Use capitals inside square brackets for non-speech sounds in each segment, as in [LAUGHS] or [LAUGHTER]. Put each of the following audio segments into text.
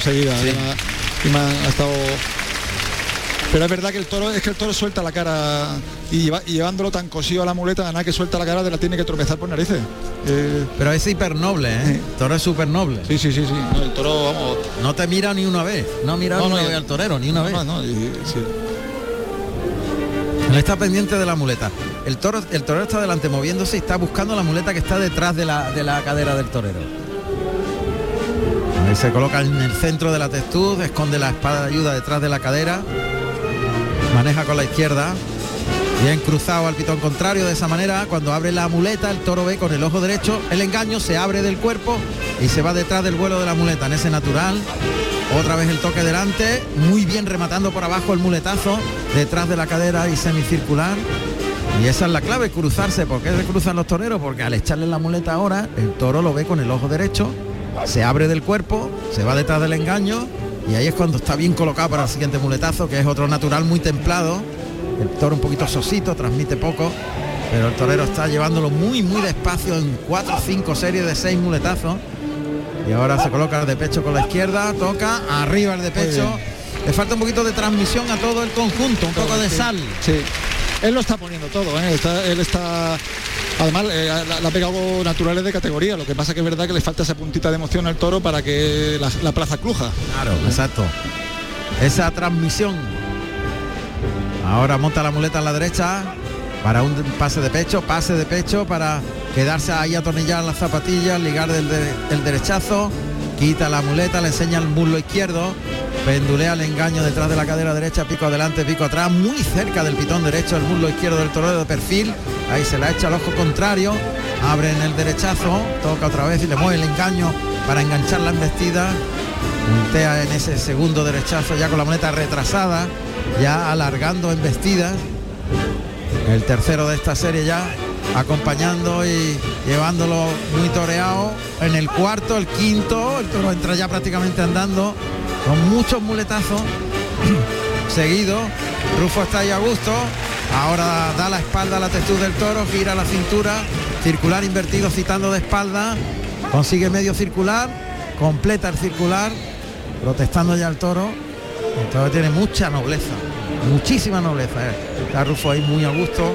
seguida y me ha estado pero es verdad que el toro es que el toro suelta la cara y, llevándolo tan cosido a la muleta, nada que suelta la cara de la tiene que tropezar por narices. Eh, Pero es hiper noble, ¿eh? El toro es súper noble. Sí, sí, sí, sí. No, el toro, vamos. No te mira ni una vez. No mira ni una vez al torero, ni una vez. No, está pendiente de la muleta. El toro, el torero está delante moviéndose y está buscando la muleta que está detrás de la, de la cadera del torero. Se coloca en el centro de la textud, esconde la espada de ayuda detrás de la cadera maneja con la izquierda, bien cruzado al pitón contrario, de esa manera cuando abre la muleta el toro ve con el ojo derecho el engaño, se abre del cuerpo y se va detrás del vuelo de la muleta en ese natural. Otra vez el toque delante, muy bien rematando por abajo el muletazo, detrás de la cadera y semicircular. Y esa es la clave, cruzarse. ¿Por qué se cruzan los toreros? Porque al echarle la muleta ahora, el toro lo ve con el ojo derecho, se abre del cuerpo, se va detrás del engaño y ahí es cuando está bien colocado para el siguiente muletazo, que es otro natural muy templado. El toro un poquito sosito, transmite poco, pero el torero está llevándolo muy, muy despacio en cuatro o cinco series de seis muletazos. Y ahora se coloca el de pecho con la izquierda, toca, arriba el de pecho. Le falta un poquito de transmisión a todo el conjunto, un poco de sal. Sí. Él lo está poniendo todo, ¿eh? él está Además, eh, la, ha pegado naturales de categoría. Lo que pasa que es verdad que le falta esa puntita de emoción al toro para que la, plaza cruja. Claro, exacto. Esa transmisión. Ahora monta la muleta a la derecha para un pase de pecho, pase de pecho para quedarse ahí atornillar las zapatillas, ligar del, del derechazo, quita la muleta, le enseña el muslo izquierdo, pendulea el engaño detrás de la cadera derecha, pico adelante, pico atrás, muy cerca del pitón derecho, el muslo izquierdo del torero de perfil, ahí se la echa al ojo contrario, abre en el derechazo, toca otra vez y le mueve el engaño para enganchar la embestida, puntea en ese segundo derechazo ya con la moneta retrasada, ya alargando embestidas, el tercero de esta serie ya acompañando y llevándolo muy toreado. En el cuarto, el quinto, el toro entra ya prácticamente andando con muchos muletazos [CLEARS THROAT] seguido. Rufo está ahí a gusto. Ahora da la espalda a la textura del toro, gira la cintura, circular invertido citando de espalda, consigue medio circular, completa el circular, protestando ya el toro. El tiene mucha nobleza, muchísima nobleza. Eh. Está Rufo ahí muy a gusto,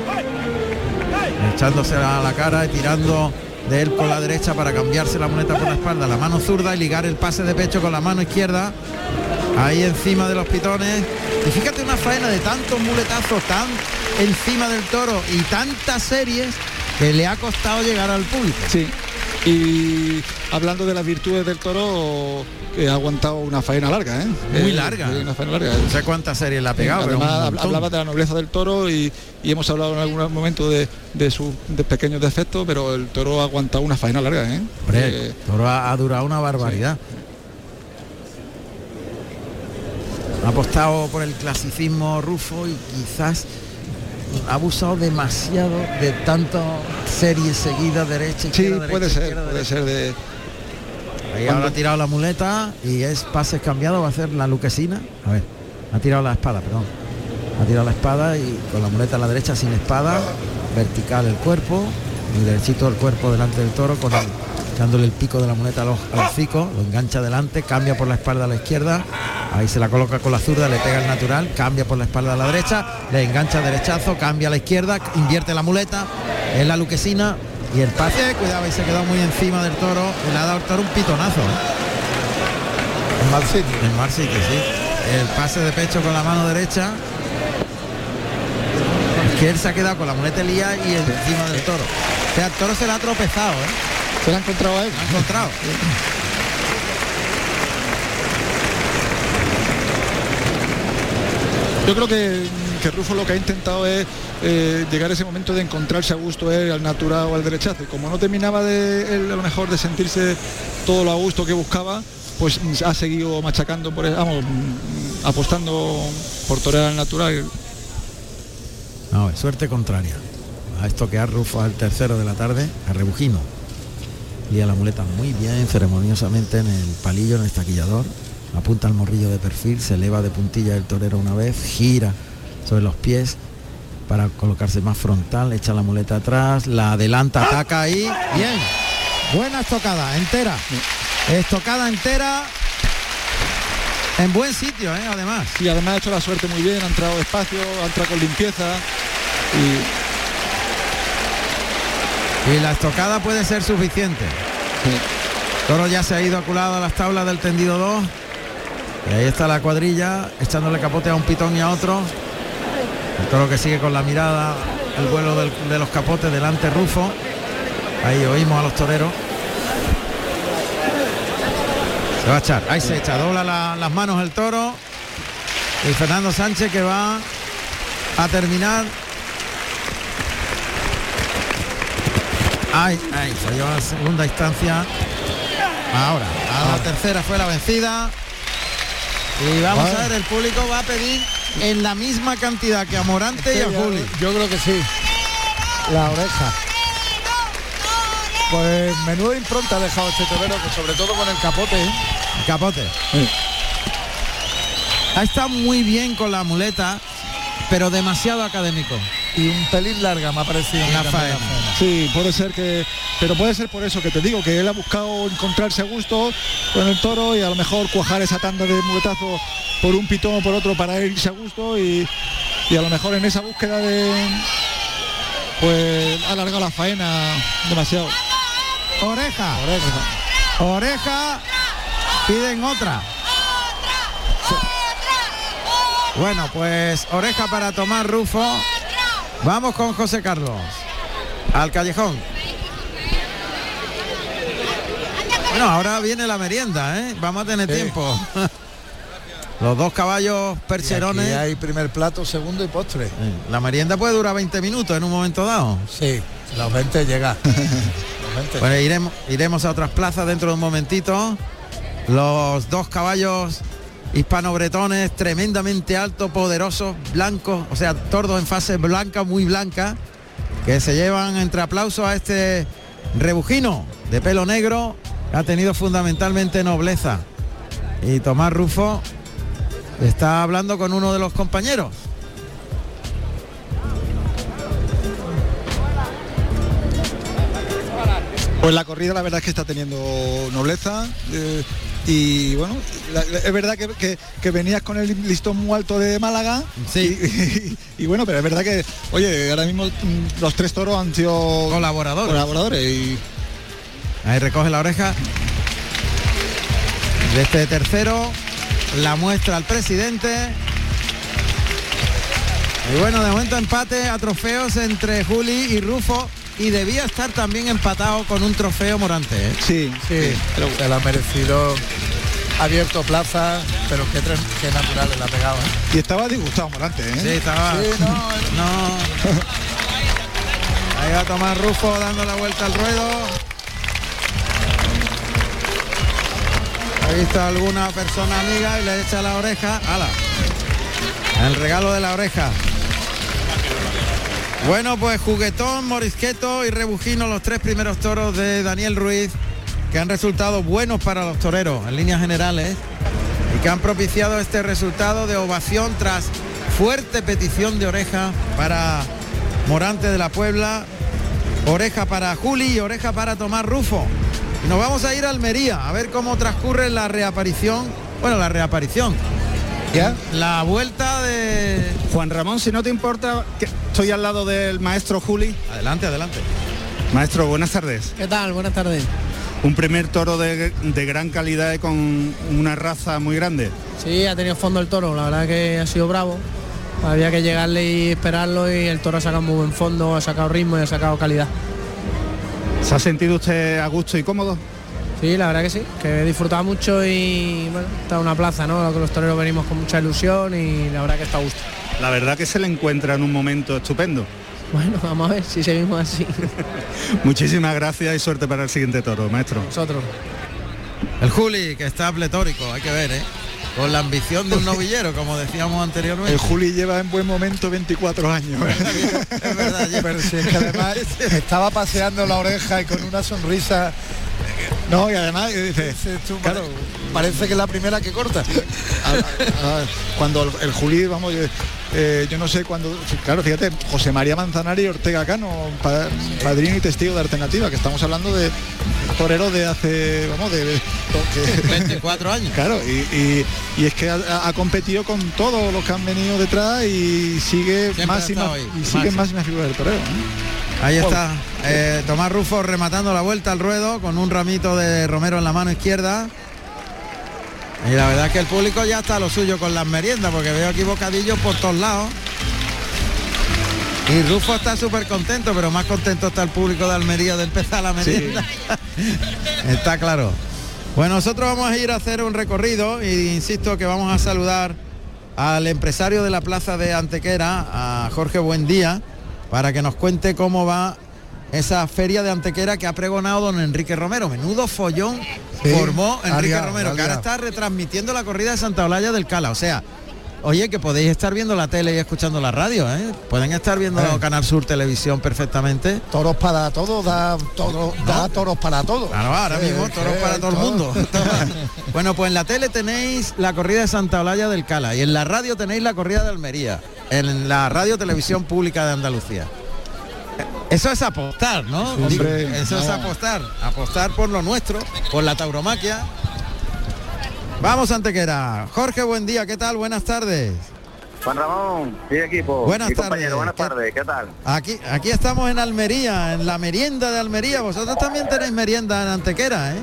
echándose a la cara y tirando de él con la derecha para cambiarse la moneta por la espalda, la mano zurda y ligar el pase de pecho con la mano izquierda, ahí encima de los pitones. Y fíjate una faena de tantos muletazos tan encima del toro y tantas series que le ha costado llegar al público. Sí. Y hablando de las virtudes del toro, ha aguantado una faena larga, ¿eh? Muy eh, larga. una faena larga. No sé cuántas series le ha pegado. Además, hablaba de la nobleza del toro y, hemos hablado en algún momento de, sus pequeños defectos, pero el toro ha aguantado una faena larga, ¿eh? el toro ha, durado una barbaridad. Ha apostado por el clasicismo rufo y quizás ha abusado demasiado de tantas series seguidas derecha sí puede ser puede ser de Ahí ahora ha tirado la muleta y es pases cambiado, va a hacer la luquesina. A ver, ha tirado la espada, perdón. Ha tirado la espada y con la muleta a la derecha sin espada, vertical el cuerpo, y derechito el cuerpo delante del toro, con el, dándole el pico de la muleta al, hocico, lo engancha delante, cambia por la espalda a la izquierda, ahí se la coloca con la zurda, le pega el natural, cambia por la espalda a la derecha, le engancha derechazo, cambia a la izquierda, invierte la muleta, es la luquesina, y el pase, cuidado, y se quedó muy encima del toro. Le ha dado el toro un pitonazo. En mal sitio. En mal sitio, sí. El pase de pecho con la mano derecha. Es que él se ha quedado con la muleta lía y encima del toro. O sea, el toro se le ha tropezado, ¿eh? Se lo ha encontrado a él. ha encontrado. [LAUGHS] Yo creo que, que Rufo lo que ha intentado es eh, llegar a ese momento de encontrarse a gusto él, al natural o al derechazo. Y como no terminaba de lo mejor de sentirse todo lo a gusto que buscaba, pues ha seguido machacando por vamos, apostando por torear al natural. No, suerte contraria. A esto que Rufo al tercero de la tarde, a Rebujino. Y a la muleta muy bien, ceremoniosamente en el palillo, en el estaquillador. Apunta el morrillo de perfil, se eleva de puntilla el torero una vez, gira sobre los pies para colocarse más frontal, echa la muleta atrás, la adelanta, ataca ahí, bien, buena estocada, entera, estocada entera, En buen sitio, ¿eh? además. Y además ha hecho la suerte muy bien, ha entrado despacio, ha entrado con limpieza. Y, la estocada puede ser suficiente. Toro ya se ha ido aculado a las tablas del tendido 2. Y ahí está la cuadrilla, echándole capote a un pitón y a otro. El toro que sigue con la mirada, el vuelo de los capotes delante Rufo. Ahí oímos a los toreros. Se va a echar, ahí se echa, dobla las manos el toro. Y Fernando Sánchez que va a terminar. Ay, ay, falló a segunda instancia. Ahora, a la tercera fue la vencida. Y vamos a ver, el público va a pedir en la misma cantidad que a Morante y a Juli. Yo creo que sí. La oreja. Pues menudo impronta ha dejado este torero, que sobre todo con el capote. ¿eh? capote. Ha estado muy bien con la muleta, pero demasiado académico. Y un pelín larga me ha parecido en la faena. Sí, puede ser que, pero puede ser por eso que te digo, que él ha buscado encontrarse a gusto con el toro y a lo mejor cuajar esa tanda de muletazo por un pitón o por otro para irse a gusto y, y a lo mejor en esa búsqueda de pues ha alargado la faena demasiado. Oreja. Oreja. Oreja. Piden otra. Bueno, pues oreja para tomar Rufo. Vamos con José Carlos. Al callejón. Bueno, ahora viene la merienda, ¿eh? Vamos a tener tiempo. [LAUGHS] Los dos caballos percherones. Y hay primer plato, segundo y postre. La merienda puede durar 20 minutos en un momento dado. Sí, los 20 llega. [LAUGHS] Pues iremos, iremos a otras plazas dentro de un momentito. Los dos caballos hispano-bretones tremendamente altos, poderosos, blancos, o sea, tordos en fase blanca, muy blanca, que se llevan entre aplausos a este rebujino de pelo negro, ha tenido fundamentalmente nobleza. Y Tomás Rufo está hablando con uno de los compañeros. Pues la corrida la verdad es que está teniendo nobleza. Eh, y bueno, es verdad que, venías con el listón muy alto de Málaga. Sí. [LAUGHS] Y, bueno, pero es verdad que, oye, ahora mismo mm, los tres toros han sido colaboradores. Colaboradores y. Ahí recoge la oreja. De este tercero, la muestra al presidente. Y bueno, de momento empate a trofeos entre Juli y Rufo y debía estar también empatado con un trofeo Morante. ¿eh? Sí, sí, pero se lo ha merecido. Abierto plaza, pero qué, qué natural le ha pegado. ¿eh? Y estaba disgustado Morante, ¿eh? Sí, estaba. [LAUGHS] no, no. Ahí va a tomar Rufo dando la vuelta al ruedo. Ha visto alguna persona amiga y le echa la oreja. ¡Hala! El regalo de la oreja. Bueno, pues juguetón, morisqueto y rebujino, los tres primeros toros de Daniel Ruiz, que han resultado buenos para los toreros en líneas generales y que han propiciado este resultado de ovación tras fuerte petición de oreja para Morante de la Puebla, oreja para Juli y oreja para Tomás Rufo. Y nos vamos a ir a Almería a ver cómo transcurre la reaparición, bueno, la reaparición, la vuelta de Juan Ramón, si no te importa, que estoy al lado del maestro Juli. Adelante, adelante. Maestro, buenas tardes. ¿Qué tal? Buenas tardes. Un primer toro de, gran calidad y con una raza muy grande. Sí, ha tenido fondo el toro, la verdad que ha sido bravo. Había que llegarle y esperarlo y el toro ha sacado muy buen fondo, ha sacado ritmo y ha sacado calidad. ¿Se ha sentido usted a gusto y cómodo? Sí, la verdad que sí, que he disfrutado mucho y bueno, está una plaza, ¿no? que los toreros venimos con mucha ilusión y la verdad que está a gusto. La verdad que se le encuentra en un momento estupendo. Bueno, vamos a ver si seguimos así. [LAUGHS] Muchísimas gracias y suerte para el siguiente toro, maestro. Nosotros. El Juli, que está pletórico, hay que ver, ¿eh? Con la ambición de un novillero, como decíamos anteriormente. El Juli lleva en buen momento 24 años. es verdad, [LAUGHS] Pero si es que además [LAUGHS] estaba paseando la oreja y con una sonrisa No, y además dice, claro, Parece que es la primera que corta. [LAUGHS] a- a- a- cuando el, el Juli, vamos, eh, eh, yo no sé cuándo, claro, fíjate, José María Manzanari y Ortega Cano, pa- padrino y testigo de alternativa, que estamos hablando de toreros de hace, vamos, de, de- que- [LAUGHS] 24 años. Claro, y, y- y es que ha, ha competido con todos los que han venido detrás y sigue Siempre más y sigue máximo. más y más figura del torero. Ahí está eh, Tomás Rufo rematando la vuelta al ruedo con un ramito de Romero en la mano izquierda. Y la verdad es que el público ya está a lo suyo con las meriendas, porque veo aquí bocadillos por todos lados. Y Rufo está súper contento, pero más contento está el público de Almería de empezar la merienda. [LAUGHS] está claro. Bueno, nosotros vamos a ir a hacer un recorrido y insisto que vamos a saludar al empresario de la plaza de Antequera, a Jorge Buendía, para que nos cuente cómo va esa feria de Antequera que ha pregonado don Enrique Romero. Menudo follón Sí, formó Enrique Romero, que ahora está retransmitiendo la corrida de Santa Olalla del Cala. O sea, oye, que podéis estar viendo la tele y escuchando la radio, ¿eh? Pueden estar viendo Eh. Canal Sur Televisión perfectamente. Toros para todos, da, todo, da toros para todos. Claro, ahora Sí, mismo, toros para todo el mundo. [LAUGHS] [LAUGHS] bueno, pues en la tele tenéis la corrida de Santa Olalla del Cala y en la radio tenéis la corrida de Almería, en la radio televisión pública de Andalucía. Eso es apostar, ¿no? Hombre, Eso es apostar, apostar por lo nuestro, por la tauromaquia. Vamos, Antequera. Jorge, buen día, ¿qué tal? Buenas tardes. Juan Ramón, y equipo, Buenas y tardes. buenas ¿Qué- tardes, ¿qué tal? Aquí, aquí estamos en Almería, en la merienda de Almería. Vosotros también tenéis merienda en Antequera, ¿eh?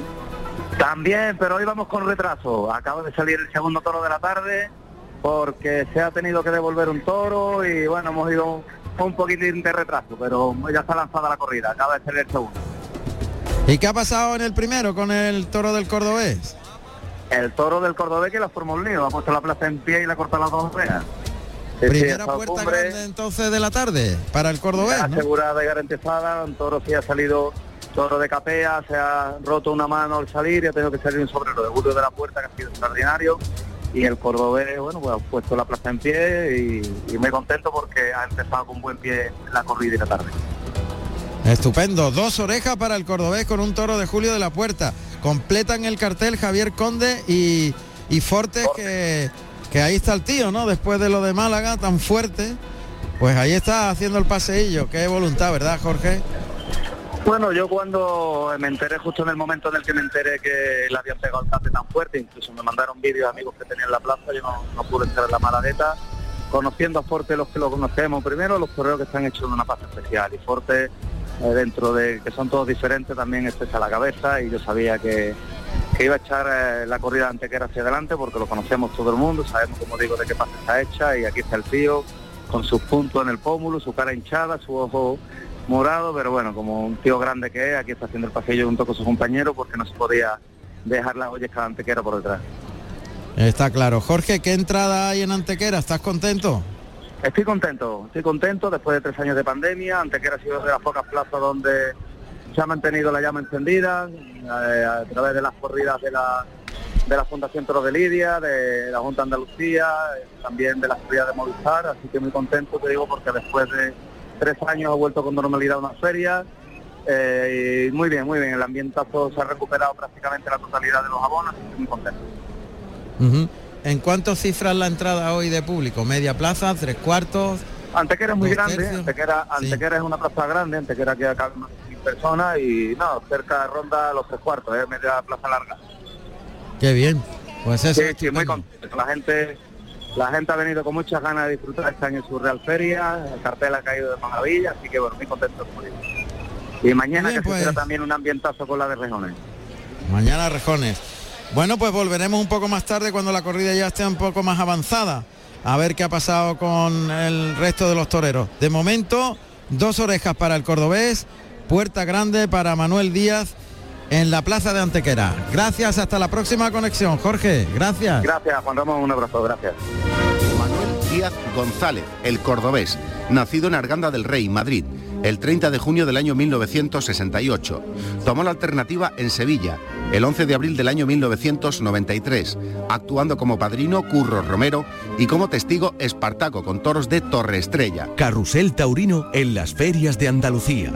También, pero hoy vamos con retraso. Acaba de salir el segundo toro de la tarde porque se ha tenido que devolver un toro y bueno, hemos ido un poquitín de retraso, pero ya está lanzada la corrida, acaba de salir el segundo. ¿Y qué ha pasado en el primero con el toro del cordobés? El toro del Cordobés que la formó un lío, ha puesto la plaza en pie y le ha cortado las dos orejas. Primera puerta cumbre grande entonces de la tarde para el cordobés, ¿no? asegurada y garantizada, un toro sí ha salido toro de capea, se ha roto una mano al salir y ha tenido que salir un sobrero de Julio de la Puerta que ha sido extraordinario y el cordobés, bueno, pues ha puesto la plaza en pie y, y muy contento porque ha empezado con buen pie la corrida y la tarde. Estupendo, dos orejas para el cordobés con un toro de Julio de la Puerta. Completan el cartel Javier Conde y, y Fortes que, que ahí está el tío, ¿no? Después de lo de Málaga tan fuerte, pues ahí está haciendo el paseillo. Qué voluntad, ¿verdad, Jorge? Bueno, yo cuando me enteré justo en el momento en el que me enteré que le habían pegado el cante tan fuerte, incluso me mandaron vídeos amigos que tenían la plaza, yo no, no pude estar en la maladeta, conociendo a Forte los que lo conocemos, primero los correos que están hechos de una paz especial y Forte dentro de que son todos diferentes también estrecha la cabeza y yo sabía que, que iba a echar eh, la corrida de Antequera hacia adelante porque lo conocemos todo el mundo, sabemos como digo de qué paz está hecha y aquí está el tío con sus puntos en el pómulo, su cara hinchada, su ojo morado, pero bueno, como un tío grande que es, aquí está haciendo el pasillo junto con su compañero porque no se podía dejar la olla Antequera por detrás. Está claro. Jorge, ¿qué entrada hay en Antequera? ¿Estás contento? Estoy contento, estoy contento después de tres años de pandemia, Antequera ha sido de las pocas plazas donde se ha mantenido la llama encendida eh, a través de las corridas de la, de la Fundación Toro de Lidia, de la Junta Andalucía, eh, también de la corrida de Movistar, así que muy contento, te digo, porque después de tres años ha vuelto con normalidad una feria. eh, y muy bien, muy bien, el ambientazo se ha recuperado prácticamente la totalidad de los abonos, así que muy contento. ¿En cuánto cifras la entrada hoy de público? ¿Media plaza? ¿Tres cuartos? Antequera es muy grande, tercios. Antequera, Sí. Antequera es una plaza grande, Antequera que cabe unas mil personas y no, cerca de ronda los tres cuartos, es media plaza larga. Qué bien. Pues eso. Sí, es sí, muy contento. La gente, la gente ha venido con muchas ganas de disfrutar este año en su Real Feria, el cartel ha caído de maravilla, así que bueno, muy contento como digo. Y mañana Bien, que pues. se también un ambientazo con la de Rejones. Mañana Rejones. Bueno, pues volveremos un poco más tarde cuando la corrida ya esté un poco más avanzada. A ver qué ha pasado con el resto de los toreros. De momento, dos orejas para el cordobés, puerta grande para Manuel Díaz en la plaza de Antequera. Gracias, hasta la próxima conexión. Jorge, gracias. Gracias, Juan Ramón, un abrazo, gracias. Manuel Díaz González, el cordobés, nacido en Arganda del Rey, Madrid, el 30 de junio del año 1968. Tomó la alternativa en Sevilla, el 11 de abril del año 1993, actuando como padrino Curro Romero y como testigo Espartaco con toros de Torre Estrella. Carrusel Taurino en las ferias de Andalucía.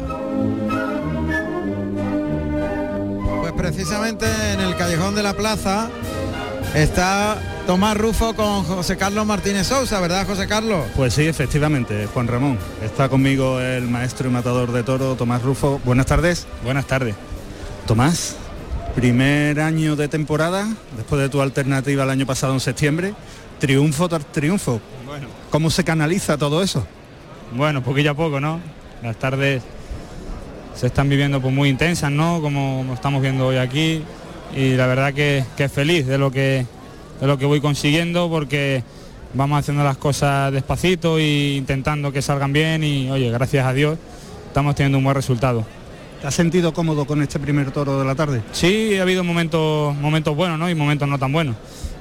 Pues precisamente en el callejón de la plaza está Tomás Rufo con José Carlos Martínez Sousa, ¿verdad, José Carlos? Pues sí, efectivamente, Juan Ramón. Está conmigo el maestro y matador de toro, Tomás Rufo. Buenas tardes. Buenas tardes. Tomás, primer año de temporada, después de tu alternativa el año pasado en septiembre, triunfo tras triunfo. Bueno. ¿Cómo se canaliza todo eso? Bueno, poquillo a poco, ¿no? Las tardes se están viviendo pues muy intensas, ¿no? Como estamos viendo hoy aquí. Y la verdad que, que es feliz de lo que, de lo que voy consiguiendo porque vamos haciendo las cosas despacito e intentando que salgan bien y oye, gracias a Dios estamos teniendo un buen resultado. ¿Te has sentido cómodo con este primer toro de la tarde? Sí, ha habido momentos, momentos buenos ¿no? y momentos no tan buenos.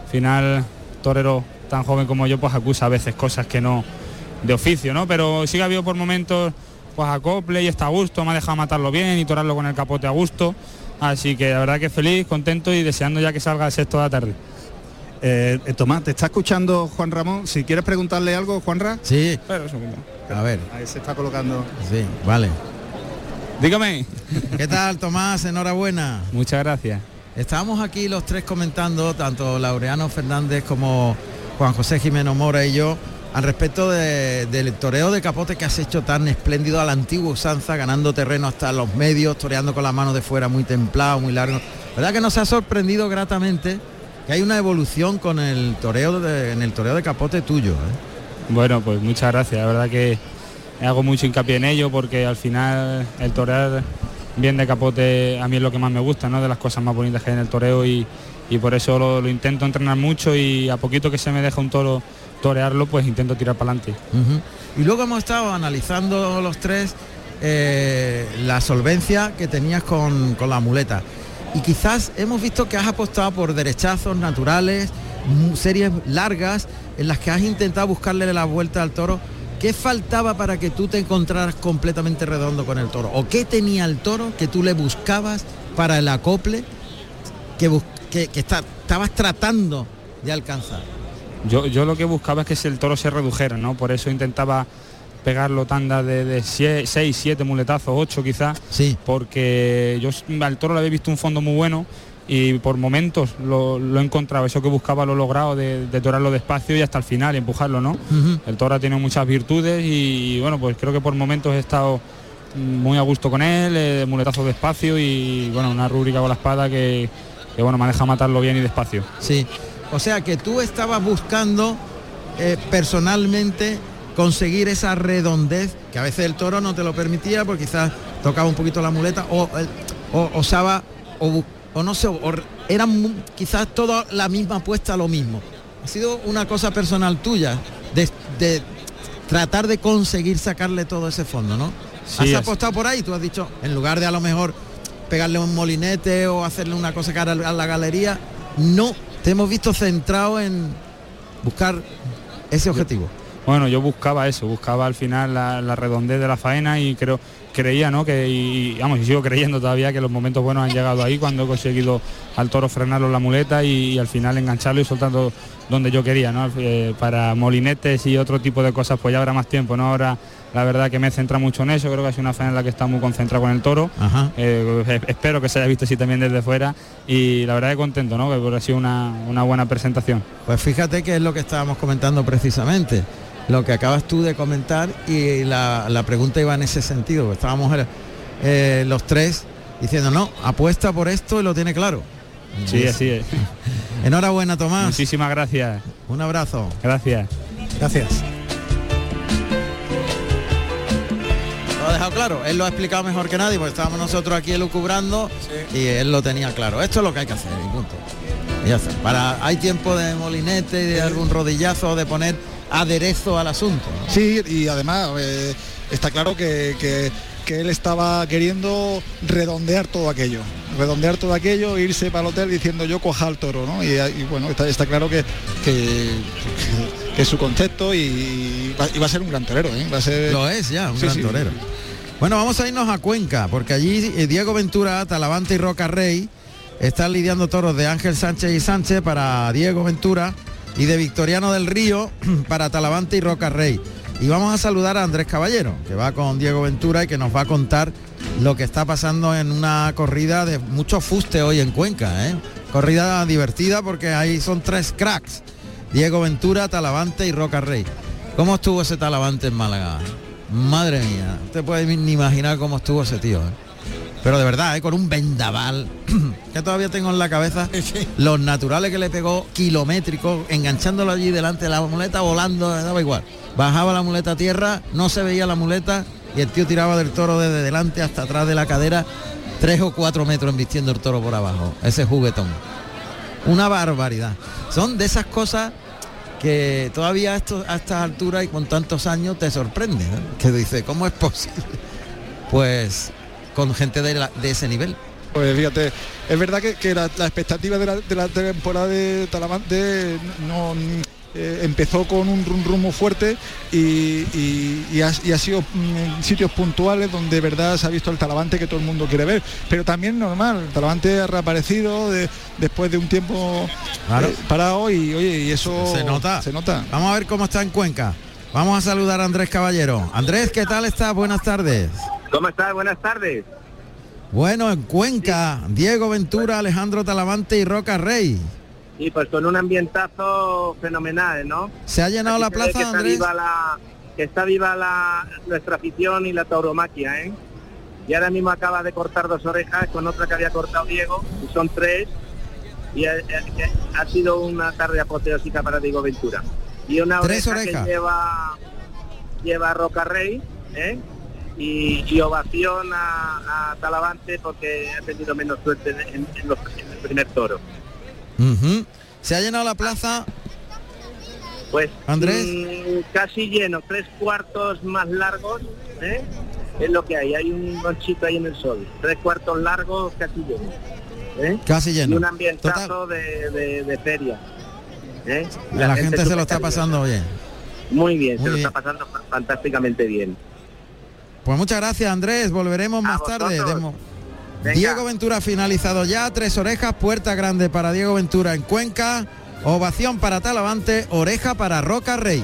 Al final, torero tan joven como yo, pues acusa a veces cosas que no de oficio, ¿no? Pero sí que ha habido por momentos pues acople y está a gusto, me ha dejado matarlo bien y torarlo con el capote a gusto. Así que la verdad que feliz, contento y deseando ya que salga el sexto de la tarde. Eh, eh, Tomás, ¿te está escuchando Juan Ramón? Si quieres preguntarle algo, Juanra. Sí. Segundo. A ver. Ahí se está colocando. Sí, vale. Dígame. ¿Qué tal, Tomás? Enhorabuena. Muchas gracias. Estábamos aquí los tres comentando, tanto Laureano Fernández como Juan José Jimeno Mora y yo, al respecto de- del toreo de capote que has hecho tan espléndido a la antigua usanza, ganando terreno hasta los medios, toreando con la mano de fuera muy templado, muy largo. ¿Verdad que nos ha sorprendido gratamente que hay una evolución con el toreo de- en el toreo de capote tuyo? eh? Bueno, pues muchas gracias. La verdad que hago mucho hincapié en ello porque al final el torear bien de capote a mí es lo que más me gusta, ¿no? De las cosas más bonitas que hay en el toreo y, y por eso lo, lo intento entrenar mucho y a poquito que se me deja un toro torearlo, pues intento tirar para adelante. Y luego hemos estado analizando los tres eh, la solvencia que tenías con, con la muleta. Y quizás hemos visto que has apostado por derechazos naturales, series largas, en las que has intentado buscarle la vuelta al toro. ¿Qué faltaba para que tú te encontraras completamente redondo con el toro? ¿O qué tenía el toro que tú le buscabas para el acople que, bus- que, que está- estabas tratando de alcanzar? Yo, yo lo que buscaba es que el toro se redujera, ¿no? Por eso intentaba pegarlo tanda de 6, 7 muletazos, 8 quizás, Sí. porque yo al toro le había visto un fondo muy bueno y por momentos lo, lo he encontrado, eso que buscaba lo logrado de, de torarlo despacio y hasta el final empujarlo, ¿no? El toro ha tenido muchas virtudes y, bueno, pues creo que por momentos he estado muy a gusto con él, eh, muletazo despacio y bueno, una rúbrica con la espada que, que, bueno, me ha dejado matarlo bien y despacio. Sí. O sea que tú estabas buscando eh, personalmente conseguir esa redondez que a veces el toro no te lo permitía porque quizás tocaba un poquito la muleta o, o osaba o, no sé, o era quizás toda la misma apuesta lo mismo. Ha sido una cosa personal tuya de, de tratar de conseguir sacarle todo ese fondo, ¿no? Sí, has es- apostado por ahí, tú has dicho, en lugar de a lo mejor pegarle un molinete o hacerle una cosa cara a la galería, no, te hemos visto centrado en buscar ese objetivo. Bueno, yo buscaba eso, buscaba al final la, la redondez de la faena y creo, creía, ¿no? Que, y, vamos, y sigo creyendo todavía que los momentos buenos han llegado ahí cuando he conseguido al toro frenarlo en la muleta y, y al final engancharlo y soltarlo donde yo quería, ¿no? Eh, para molinetes y otro tipo de cosas, pues ya habrá más tiempo, ¿no? Ahora la verdad que me centra mucho en eso, creo que es una faena en la que está muy concentrado con el toro. Ajá. Eh, es- espero que se haya visto así también desde fuera y la verdad que contento, ¿no? Que por ha sido una, una buena presentación. Pues fíjate que es lo que estábamos comentando precisamente, lo que acabas tú de comentar y la, la pregunta iba en ese sentido, estábamos eh, eh, los tres diciendo, no, apuesta por esto y lo tiene claro. Sí, así es. [LAUGHS] Enhorabuena Tomás, Muchísimas gracias. un abrazo. Gracias. Gracias. Lo ha dejado claro, él lo ha explicado mejor que nadie, porque estábamos nosotros aquí elucubrando y él lo tenía claro. Esto es lo que hay que hacer y punto. Y ya está. Para, hay tiempo de molinete y de algún rodillazo, de poner aderezo al asunto. ¿no? Sí, y además eh, está claro que, que- que él estaba queriendo redondear todo aquello, redondear todo aquello, irse para el hotel diciendo yo coja al toro, ¿no? Y, y bueno, está, está claro que, que, que es su concepto y va, y va a ser un gran torero, ¿eh? Va a ser... Lo es ya, un Sí, gran sí. torero. Bueno, vamos a irnos a Cuenca, porque allí eh, Diego Ventura, Talavante y Roca Rey están lidiando toros de Ángel Sánchez y Sánchez para Diego Ventura y de Victoriano del Río [CLEARS THROAT] para Talavante y Roca Rey. Y vamos a saludar a Andrés Caballero, que va con Diego Ventura y que nos va a contar lo que está pasando en una corrida de mucho fuste hoy en Cuenca. ¿eh? Corrida divertida porque ahí son tres cracks. Diego Ventura, Talavante y Roca Rey. ¿Cómo estuvo ese Talavante en Málaga? Madre mía, no te puedes ni imaginar cómo estuvo ese tío. ¿eh? Pero de verdad, ¿eh? con un vendaval [CLEARS THROAT] que todavía tengo en la cabeza [LAUGHS] los naturales que le pegó kilométricos, enganchándolo allí delante de la muleta, volando, daba igual. Bajaba la muleta a tierra, no se veía la muleta y el tío tiraba del toro desde delante hasta atrás de la cadera, tres o cuatro metros embistiendo el toro por abajo, ese juguetón. Una barbaridad. Son de esas cosas que todavía a, esto- a estas alturas y con tantos años te sorprende, ¿no? que dice, ¿cómo es posible? Pues con gente de, la- de ese nivel. Pues fíjate, es verdad que, que la, la expectativa de la, de la temporada de Talavante no eh, empezó con un rum rum muy fuerte y, y- y ha, y ha sido mm, sitios puntuales donde de verdad se ha visto el Talavante que todo el mundo quiere ver. Pero también normal, el Talavante ha reaparecido de- después de un tiempo Claro. eh, parado y oye, y eso Se nota. Se nota. Vamos a ver cómo está en Cuenca. Vamos a saludar a Andrés Caballero. Andrés, ¿qué tal está? Buenas tardes. ¿Cómo estás? Buenas tardes. Bueno, en Cuenca, Diego Ventura, Alejandro Talavante y Roca Rey. Y pues con un ambientazo fenomenal, ¿no? ¿Se ha llenado Aquí la plaza, que está Andrés? viva la que está viva la nuestra afición y la tauromaquia, ¿eh? Y ahora mismo acaba de cortar dos orejas con otra que había cortado Diego, y son tres. Y ha, ha- ha sido una tarde apoteósica para Diego Ventura. Y una Tres oreja orejas. que lleva lleva Roca Rey, ¿eh? Y, y ovación a, a Talavante porque ha tenido menos suerte en, en- en los- en el primer toro. ¿Se ha llenado la plaza? Pues Andrés. mm, casi lleno, tres cuartos más largos, ¿eh? es lo que hay, hay un ronchito ahí en el sol, tres cuartos largos casi lleno. ¿eh? Casi lleno. Y un ambientazo de, de- de feria. ¿eh? La, gente, se lo está pasando bien. Muy bien, Muy se lo está pasando fantásticamente bien. Pues muchas gracias, Andrés. Volveremos más tarde. Diego Ventura ha finalizado ya, tres orejas, puerta grande para Diego Ventura en Cuenca, ovación para Talavante, oreja para Roca Rey.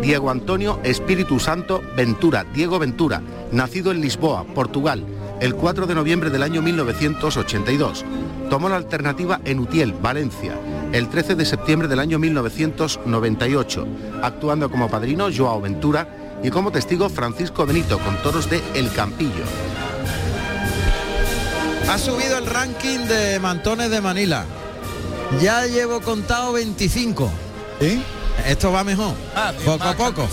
Diego Antonio Espíritu Santo Ventura, Diego Ventura, nacido en Lisboa, Portugal, el 4 de noviembre del año 1982. Tomó la alternativa en Utiel, Valencia, el 13 de septiembre del año 1998, actuando como padrino Joao Ventura y como testigo Francisco Benito con toros de El Campillo. Ha subido el ranking de mantones de Manila. Ya llevo contado 25. ¿Sí? Esto va mejor. Ah, poco a poco.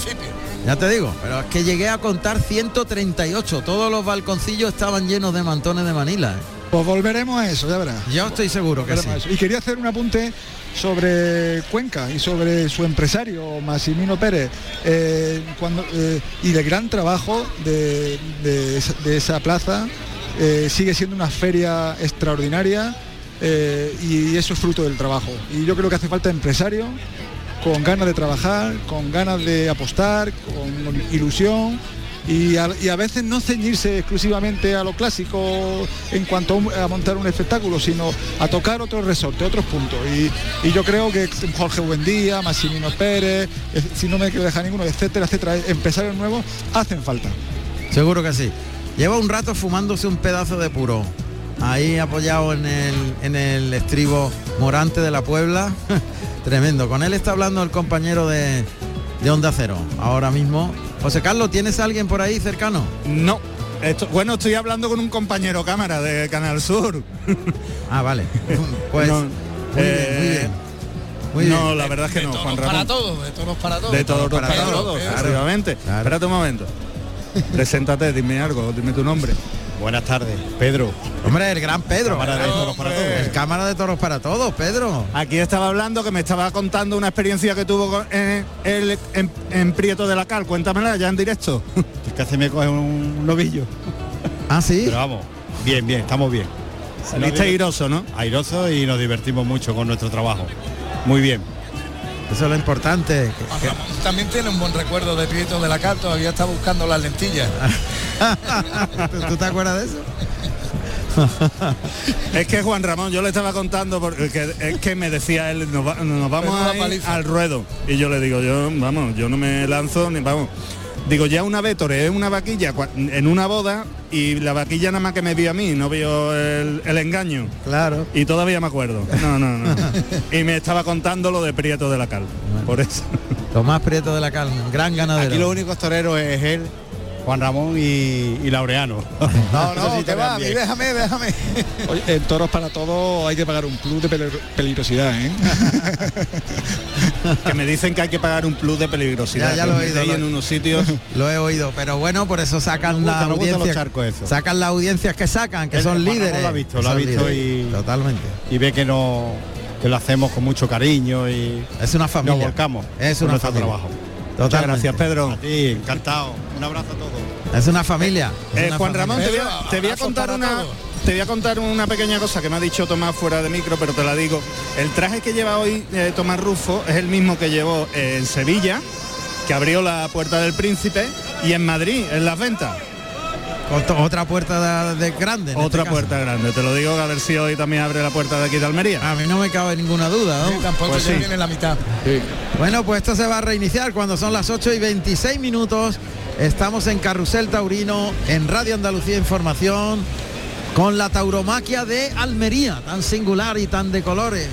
Ya te digo, pero es que llegué a contar 138. Todos los balconcillos estaban llenos de mantones de Manila. ¿eh? Pues volveremos a eso, ya verás. Yo estoy seguro que sí. Y quería hacer un apunte sobre Cuenca y sobre su empresario, Massimino Pérez, eh, cuando, eh, y el gran trabajo de, de esa, de esa plaza. eh, sigue siendo una feria extraordinaria y eso es fruto del trabajo. Y yo creo que hace falta empresario con ganas de trabajar, con ganas de apostar, con ilusión y a, veces no ceñirse exclusivamente a lo clásico en cuanto a, montar un espectáculo, sino a tocar otros resortes, otros puntos. Y, yo creo que Jorge Buendía, Massimino Pérez, si no me quiero dejar ninguno, etcétera, etcétera, empresarios nuevos, hacen falta. Seguro que sí. Lleva un rato fumándose un pedazo de puro. Ahí apoyado en el, en el estribo morante de la Puebla. [LAUGHS] Tremendo. Con él está hablando el compañero de, de Onda Cero. Ahora mismo. José Carlos, ¿tienes a alguien por ahí cercano? No. Esto, bueno, estoy hablando con un compañero cámara de Canal Sur. [LAUGHS] Ah, vale. [LAUGHS] Pues No, muy eh, bien, muy bien. Muy no, bien. la verdad es que De no, todos Juan para Ramón. todos, de todos para todos. De todos para para todos, todos, claro. Claro. Espérate un momento. [LAUGHS] Preséntate, dime algo, dime tu nombre. Buenas tardes, Pedro. Hombre, el gran Pedro. Cámara de toros para todos. El cámara de toros para todos, Pedro. Aquí estaba hablando que me estaba contando una experiencia que tuvo con- en, el- en- en Prieto de la Cal. Cuéntamela ya en directo. [LAUGHS] Es que hace me coge un novillo. Ah, sí. Pero vamos, bien, bien, estamos bien. Saliste airoso, ¿no? Airoso y nos divertimos mucho con nuestro trabajo. Muy bien. Eso es lo importante. que- Juan que- Ramón también tiene un buen recuerdo de Prieto de la Cal, todavía está buscando las lentillas. [LAUGHS] ¿Tú, te acuerdas de eso? [LAUGHS] Es que Juan Ramón, yo le estaba contando porque que- es que me decía él, nos, va- nos vamos a ir al ruedo. Y yo le digo, yo, vamos, yo no me lanzo ni vamos. Digo, ya una vez toreé una vaquilla en una boda y la vaquilla nada más que me vio a mí, no vio el, el engaño. Claro. Y todavía me acuerdo. No, no, no. [LAUGHS] y me estaba contando lo de Prieto de la Cal. Por eso. Tomás Prieto de la Calma, gran ganadero. Aquí los únicos toreros es él, Juan Ramón y, y Laureano. No, Eso no, [LAUGHS] sí que va, a mí déjame, déjame. Oye, en toros para todo hay que pagar un plus de peligro- peligrosidad, ¿eh? [LAUGHS] que me dicen que hay que pagar un plus de peligrosidad. Ya, lo he oído, lo- en unos sitios. [LAUGHS] Lo he oído, pero bueno, por eso sacan gusta, audiencias. charcos esos. Sacan las audiencias que sacan, que son líderes. lo ha visto, lo ha visto líderes. y- Totalmente. Y ve que no que lo hacemos con mucho cariño y Es una familia. nos volcamos Es una familia. trabajo. Muchas gracias, Pedro. A ti, encantado. Un abrazo a todos. Es una familia. es Eh, una Juan familia. Ramón, te voy, a, te voy a abrazos contar una te voy a contar una pequeña cosa que me ha dicho Tomás fuera de micro, pero te la digo. El traje que lleva hoy eh, Tomás Rufo es el mismo que llevó en Sevilla, que abrió la puerta del príncipe, y en Madrid, en las ventas. Ot- Otra puerta de, de grande. Otra este caso. puerta grande. Te lo digo a ver si hoy también abre la puerta de aquí de Almería. A mí no me cabe ninguna duda. ¿no? Sí, tampoco Pues sí. viene la mitad. Bueno, pues esto se va a reiniciar cuando son las 8 y 26 minutos. Estamos en Carrusel Taurino, en Radio Andalucía Información, con la tauromaquia de Almería, tan singular y tan de colores.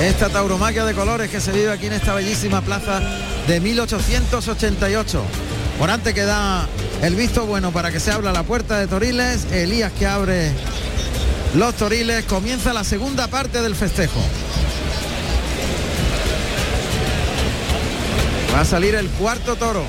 Esta tauromaquia de colores que se vive aquí en esta bellísima plaza de 1888. Por antes que da el visto bueno para que se abra la puerta de Toriles, Elías que abre los Toriles, comienza la segunda parte del festejo. Va a salir el cuarto toro.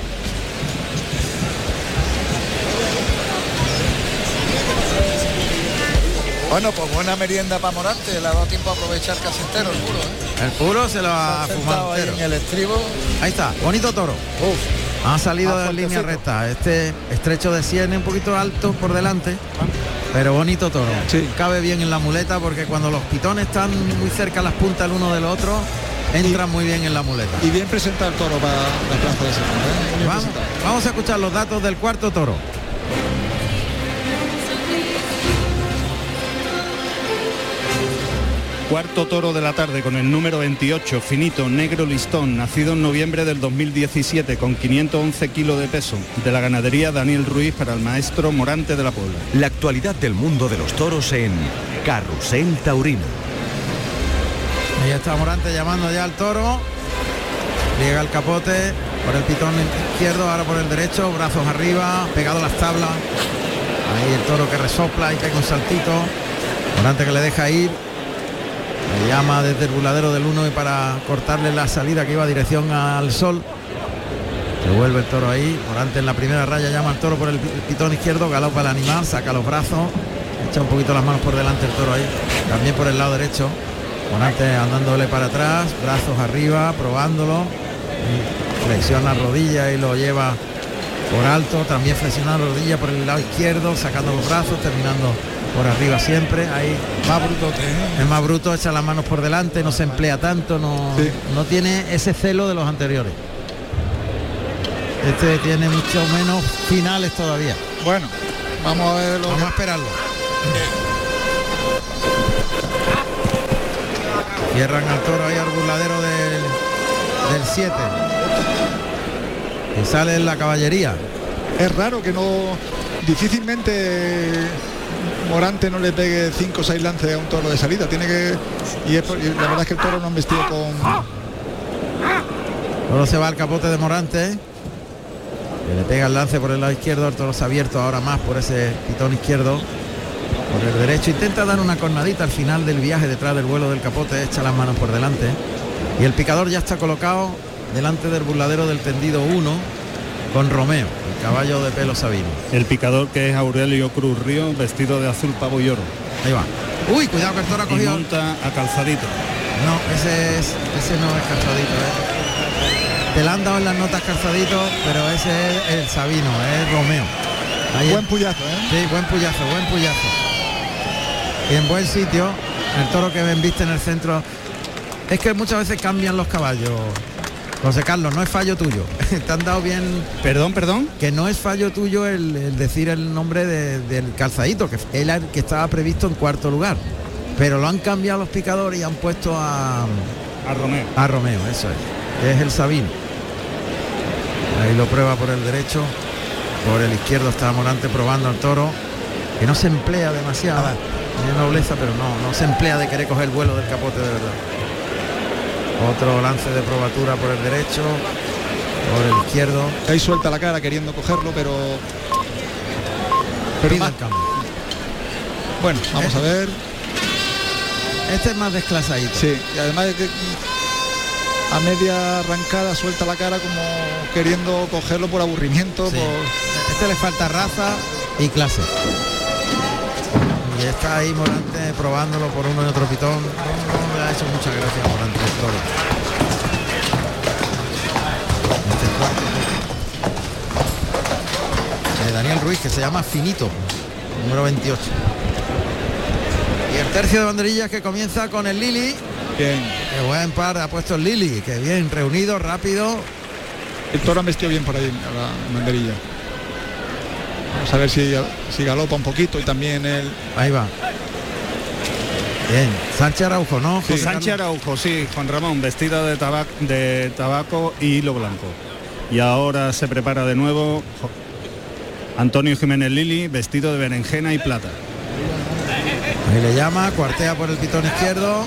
Bueno, pues buena merienda para Morante, le ha dado tiempo a aprovechar casi entero el puro. ¿eh? El puro se lo ha fumado ahí en el estribo. Ahí está, bonito toro. Uf, Ha salido Ah, en línea recta. Este estrecho de sien un poquito alto por delante. Pero bonito toro. Sí. Cabe bien en la muleta porque cuando los pitones están muy cerca las puntas el uno del otro, entran muy bien en la muleta. Y bien presentado el toro para la plaza de Sevilla. ¿eh? Vamos, vamos a escuchar los datos del cuarto toro. Cuarto toro de la tarde con el número 28, finito, negro listón, nacido en noviembre del 2017 con 511 kilos de peso, de la ganadería Daniel Ruiz para el maestro Morante de la Puebla. La actualidad del mundo de los toros en Carrusel Taurino. Ahí está Morante llamando ya al toro. Llega el capote por el pitón izquierdo, ahora por el derecho, brazos arriba, pegado a las tablas. Ahí el toro que resopla y pega un saltito. Morante que le deja ir. Le llama desde el buladero del 1 y para cortarle la salida que iba dirección al sol. Se vuelve el toro ahí. Morante en la primera raya llama al toro por el pitón izquierdo, galopa el animal, saca los brazos, echa un poquito las manos por delante el toro ahí. También por el lado derecho. Morante andándole para atrás, brazos arriba, probándolo. Flexiona rodilla y lo lleva por alto. También flexiona la rodilla por el lado izquierdo, sacando los brazos, terminando por arriba siempre. Ahí más brutote. ¿eh? es más bruto, echa las manos por delante, no se emplea tanto, no, Sí. no tiene ese celo de los anteriores. Este tiene mucho menos finales todavía. Bueno, vamos a ver lo Vamos a esperarlo. Cierran al toro ahí al burladero del 7. Y sale en la caballería. Es raro que no. Difícilmente Morante no le pegue 5 o 6 lances a un toro de salida. Tiene que. Y, la verdad es que el toro no han vestido con. Toro se va al capote de Morante. Que le pega el lance por el lado izquierdo. El toro se ha abierto ahora más por ese pitón izquierdo. Por el derecho. Intenta dar una cornadita al final del viaje detrás del vuelo del capote. Echa las manos por delante. Y el picador ya está colocado delante del burladero del tendido 1 con Romeo, el caballo de pelo sabino. El picador que es Aurelio Cruz Río, vestido de azul pavo y oro. Ahí va. Uy, cuidado que el toro ha Y cogido. monta a calzadito. No, ese es ese no es calzadito, ¿eh? Te la han dado en las notas calzadito, pero ese es el Sabino, es Romeo. Ahí Buen puyazo, ¿eh? Sí, buen puyazo, buen puyazo. Y en buen sitio, el toro que ven viste en el centro. Es que muchas veces cambian los caballos. José Carlos, no es fallo tuyo. [LAUGHS] Te han dado bien. Perdón, perdón. Que no es fallo tuyo el, el decir el nombre de- del calzadito, que él era el que estaba previsto en cuarto lugar. Pero lo han cambiado los picadores y han puesto a, A Romeo. a Romeo, eso es. Es el Sabino. Ahí lo prueba por el derecho. Por el izquierdo está Morante probando al toro. Que no se emplea demasiado. Tiene nobleza, pero no, no se emplea de querer coger el vuelo del capote de verdad. Otro lance de probatura por el derecho. Por el izquierdo. Ahí suelta la cara queriendo cogerlo, pero. Pero más- bueno, vamos a ver. Este es más desclasadito. Sí, y además de que a media arrancada suelta la cara como queriendo cogerlo por aburrimiento. Sí. por- Este le falta raza y clase. Y está ahí Morante probándolo por uno y otro pitón. Le ha hecho mucha gracia a Morante el toro. Este cuarto. De Daniel Ruiz, que se llama Finito, número 28. Y el tercio de banderillas que comienza con el Lili. Bien. Qué buen par ha puesto el Lili. Que bien, reunido, rápido. El toro ha vestido bien por ahí a la banderilla. Vamos a ver si, si galopa un poquito y también el. Ahí va. Bien, Sánchez Araujo, ¿no? Sánchez? Araujo, sí, Juan Ramón, vestido de, tabac- de tabaco y hilo blanco. Y ahora se prepara de nuevo Antonio Jiménez Lili, vestido de berenjena y plata. Ahí le llama, cuartea por el pitón izquierdo,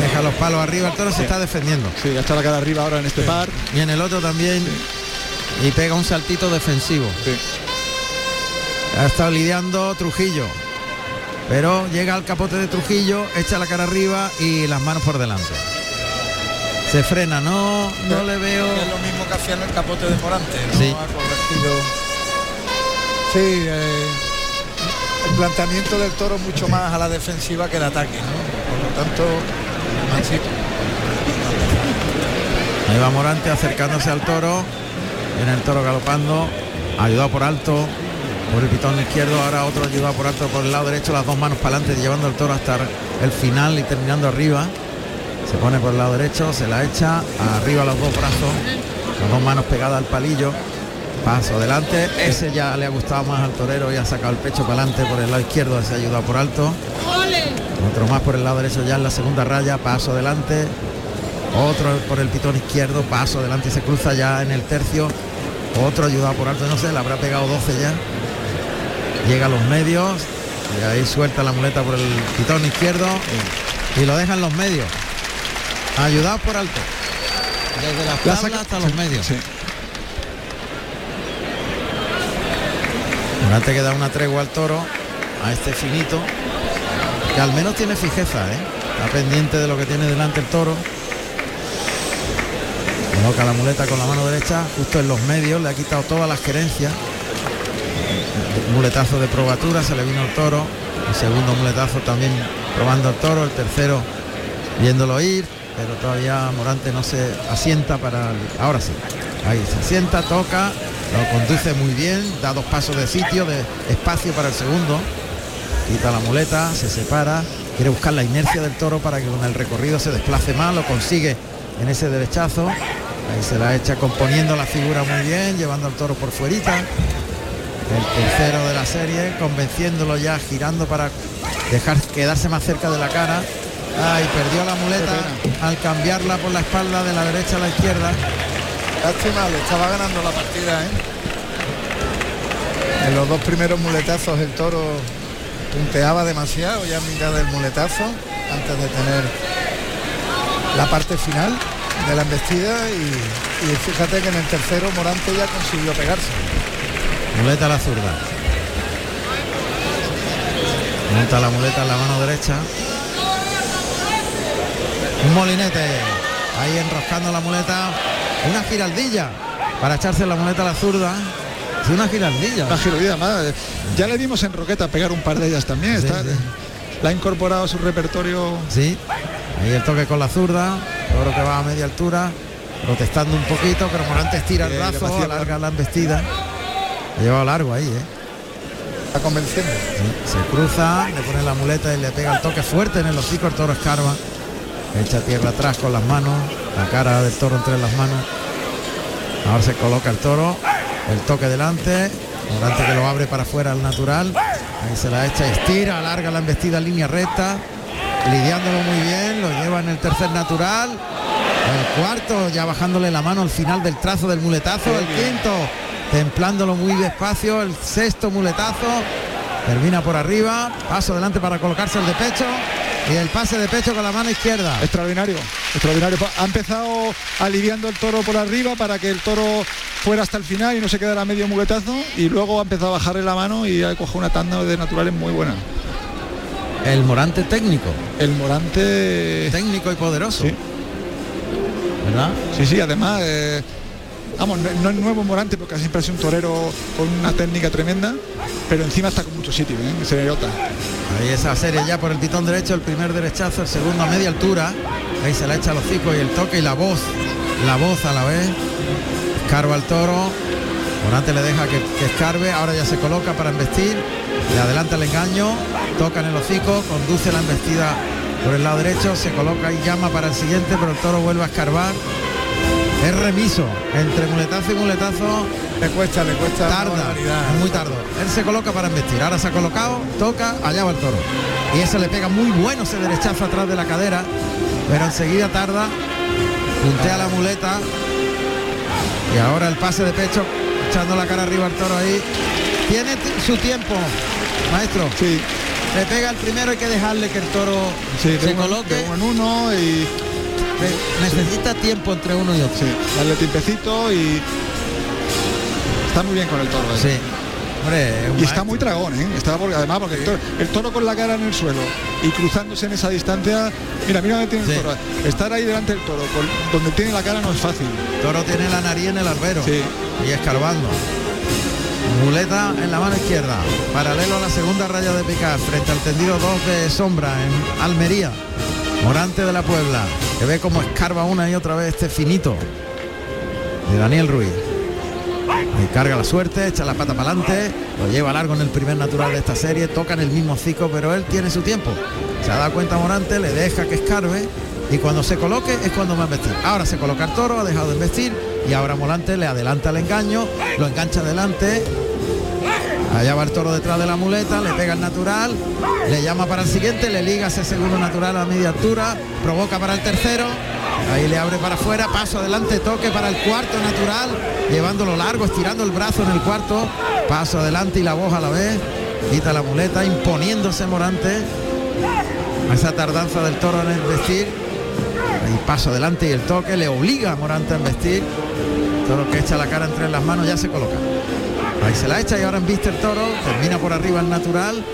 deja los palos arriba, el toro se está defendiendo. Sí, ya está la cara arriba ahora en este par. Y en el otro también. Y pega un saltito defensivo. Sí. Ha estado lidiando Trujillo. Pero llega al capote de Trujillo, echa la cara arriba y las manos por delante. Se frena, no, no le veo. Es lo mismo que hacía en el capote de Morante, ¿no? Sí. Ha corregido. Sí, eh, el planteamiento del toro es mucho más a la defensiva que el ataque, ¿no? Por lo tanto, mansito. Ahí va Morante acercándose al toro. Viene el toro galopando. Ayudado por alto. Por el pitón izquierdo. Ahora otro ayudado por alto por el lado derecho. Las dos manos para adelante. Llevando al toro hasta el final y terminando arriba. Se pone por el lado derecho. Se la echa. Arriba los dos brazos. Las dos manos pegadas al palillo. Paso adelante. Ese ya le ha gustado más al torero y ha sacado el pecho para adelante por el lado izquierdo. Ese ayudado por alto. Otro más por el lado derecho ya en la segunda raya. Paso adelante. Otro por el pitón izquierdo, paso adelante y se cruza ya en el tercio. Otro ayudado por alto, no sé, le habrá pegado 12 ya. Llega a los medios y ahí suelta la muleta por el pitón izquierdo y lo deja en los medios. Ayudado por alto. Desde las La tablas hasta los sí, medios. sí. Morante que da una tregua al toro, a este finito, que al menos tiene fijeza, ¿eh? está pendiente de lo que tiene delante el toro. Coloca la muleta con la mano derecha, justo en los medios, le ha quitado todas las querencias. Muletazo de probatura, se le vino el toro. El segundo muletazo también probando el toro, el tercero viéndolo ir, pero todavía Morante no se asienta para... Ahora sí, ahí se asienta, toca, lo conduce muy bien, da dos pasos de sitio, de espacio para el segundo, quita la muleta, se separa, quiere buscar la inercia del toro para que con el recorrido se desplace más, lo consigue en ese derechazo, ahí se la echa componiendo la figura muy bien, llevando al toro por fuerita, el tercero de la serie, convenciéndolo ya, girando para dejar quedarse más cerca de la cara. Ay, perdió la muleta al cambiarla por la espalda de la derecha a la izquierda. Lástima, le estaba ganando la partida, ¿eh? En los dos primeros muletazos el toro punteaba demasiado ya a mitad del muletazo antes de tener la parte final de la embestida y, y fíjate que en el tercero Morante ya consiguió pegarse. Muleta a la zurda. Monta la muleta en la mano derecha. Un molinete. Ahí enroscando la muleta. Una giraldilla. Para echarse la muleta a la zurda. Sí, una giraldilla. Una girodía más. Ya le dimos en Roqueta pegar un par de ellas también. Sí, está- sí. La ha incorporado a su repertorio. Sí. Ahí el toque con la zurda. Toro que va a media altura. Protestando un poquito, pero Morante estira el brazo, alarga la embestida. Ha llevado largo ahí, ¿eh? Está convenciendo. Sí, se cruza, le pone la muleta y le pega el toque fuerte en el hocico, el toro escarba. Echa tierra atrás con las manos, La cara del toro entre las manos. Ahora se coloca el toro. El toque delante. Morante que lo abre para afuera al natural. Ahí se la echa, estira, alarga la embestida línea recta. Lidiándolo muy bien. Lo lleva en el tercer natural. El cuarto ya bajándole la mano al final del trazo del muletazo. El quinto templándolo muy despacio. El sexto muletazo. Termina por arriba. Paso adelante para colocarse el de pecho. Y el pase de pecho con la mano izquierda. Extraordinario, extraordinario. Ha empezado aliviando el toro por arriba para que el toro fuera hasta el final y no se quedara medio muletazo. Y luego ha empezado a bajarle la mano y ha cogido una tanda de naturales muy buena. El Morante técnico. El Morante técnico y poderoso. Sí. ¿Verdad? Sí, sí, además, eh, vamos, no, es nuevo Morante porque siempre ha sido un torero con una técnica tremenda, pero encima está con mucho sitio, ¿eh? se. Ahí esa serie ya por el pitón derecho, el primer derechazo, el segundo a media altura. Ahí se la echa los hocico y el toque y la voz. La voz a la vez. Escarba al toro. Morante le deja que, que escarbe. Ahora ya se coloca para embestir. Le adelanta el engaño. Toca en el hocico. Conduce la embestida por el lado derecho. Se coloca y llama para el siguiente, pero el toro vuelve a escarbar. Es remiso. Entre muletazo y muletazo. Le cuesta, le cuesta. Tarda, es muy tardo. Él se coloca para embestir. Ahora se ha colocado, toca, allá va el toro. Y ese le pega muy bueno ese derechazo atrás de la cadera. Pero enseguida tarda. Puntea la muleta. Y ahora el pase de pecho, echando la cara arriba al toro ahí. Tiene su tiempo, maestro. Sí, Le pega el primero, hay que dejarle que el toro sí, se coloque. en uno y Ne- Necesita tiempo entre uno y otro. sí, darle tiempecito y está muy bien con el toro. ¿eh? Sí. Hombre, Y está muy dragón, ¿eh? Está porque, además porque el toro, el toro con la cara en el suelo y cruzándose en esa distancia, mira, mira dónde tiene Sí. el toro. Estar ahí delante del toro, con- donde tiene la cara no es fácil. Toro tiene la nariz en el albero. Sí. Y escarbando. Muleta en la mano izquierda. Paralelo a la segunda raya de picar. Frente al tendido 2 de sombra en Almería. Morante de la Puebla. Que ve como escarba una y otra vez este finito. De Daniel Ruiz. Ahí carga la suerte, echa la pata para adelante, lo lleva largo en el primer natural de esta serie, toca en el mismo cico, pero él tiene su tiempo. Se ha dado cuenta Morante, le deja que escarbe y cuando se coloque es cuando va a investir. Ahora se coloca el toro, ha dejado de investir y ahora Morante le adelanta el engaño, lo engancha adelante. Allá va el toro detrás de la muleta, le pega el natural, le llama para el siguiente, le liga ese segundo natural a media altura, provoca para el tercero, ahí le abre para afuera, paso adelante, toque para el cuarto natural, llevándolo largo, estirando el brazo en el cuarto, paso adelante y la voz a la vez, quita la muleta, imponiéndose Morante esa tardanza del toro en el vestir, ahí paso adelante y el toque le obliga a Morante a investir, toro que echa la cara entre las manos ya se coloca. Ahí se la echa y ahora embiste el toro, termina por arriba el natural,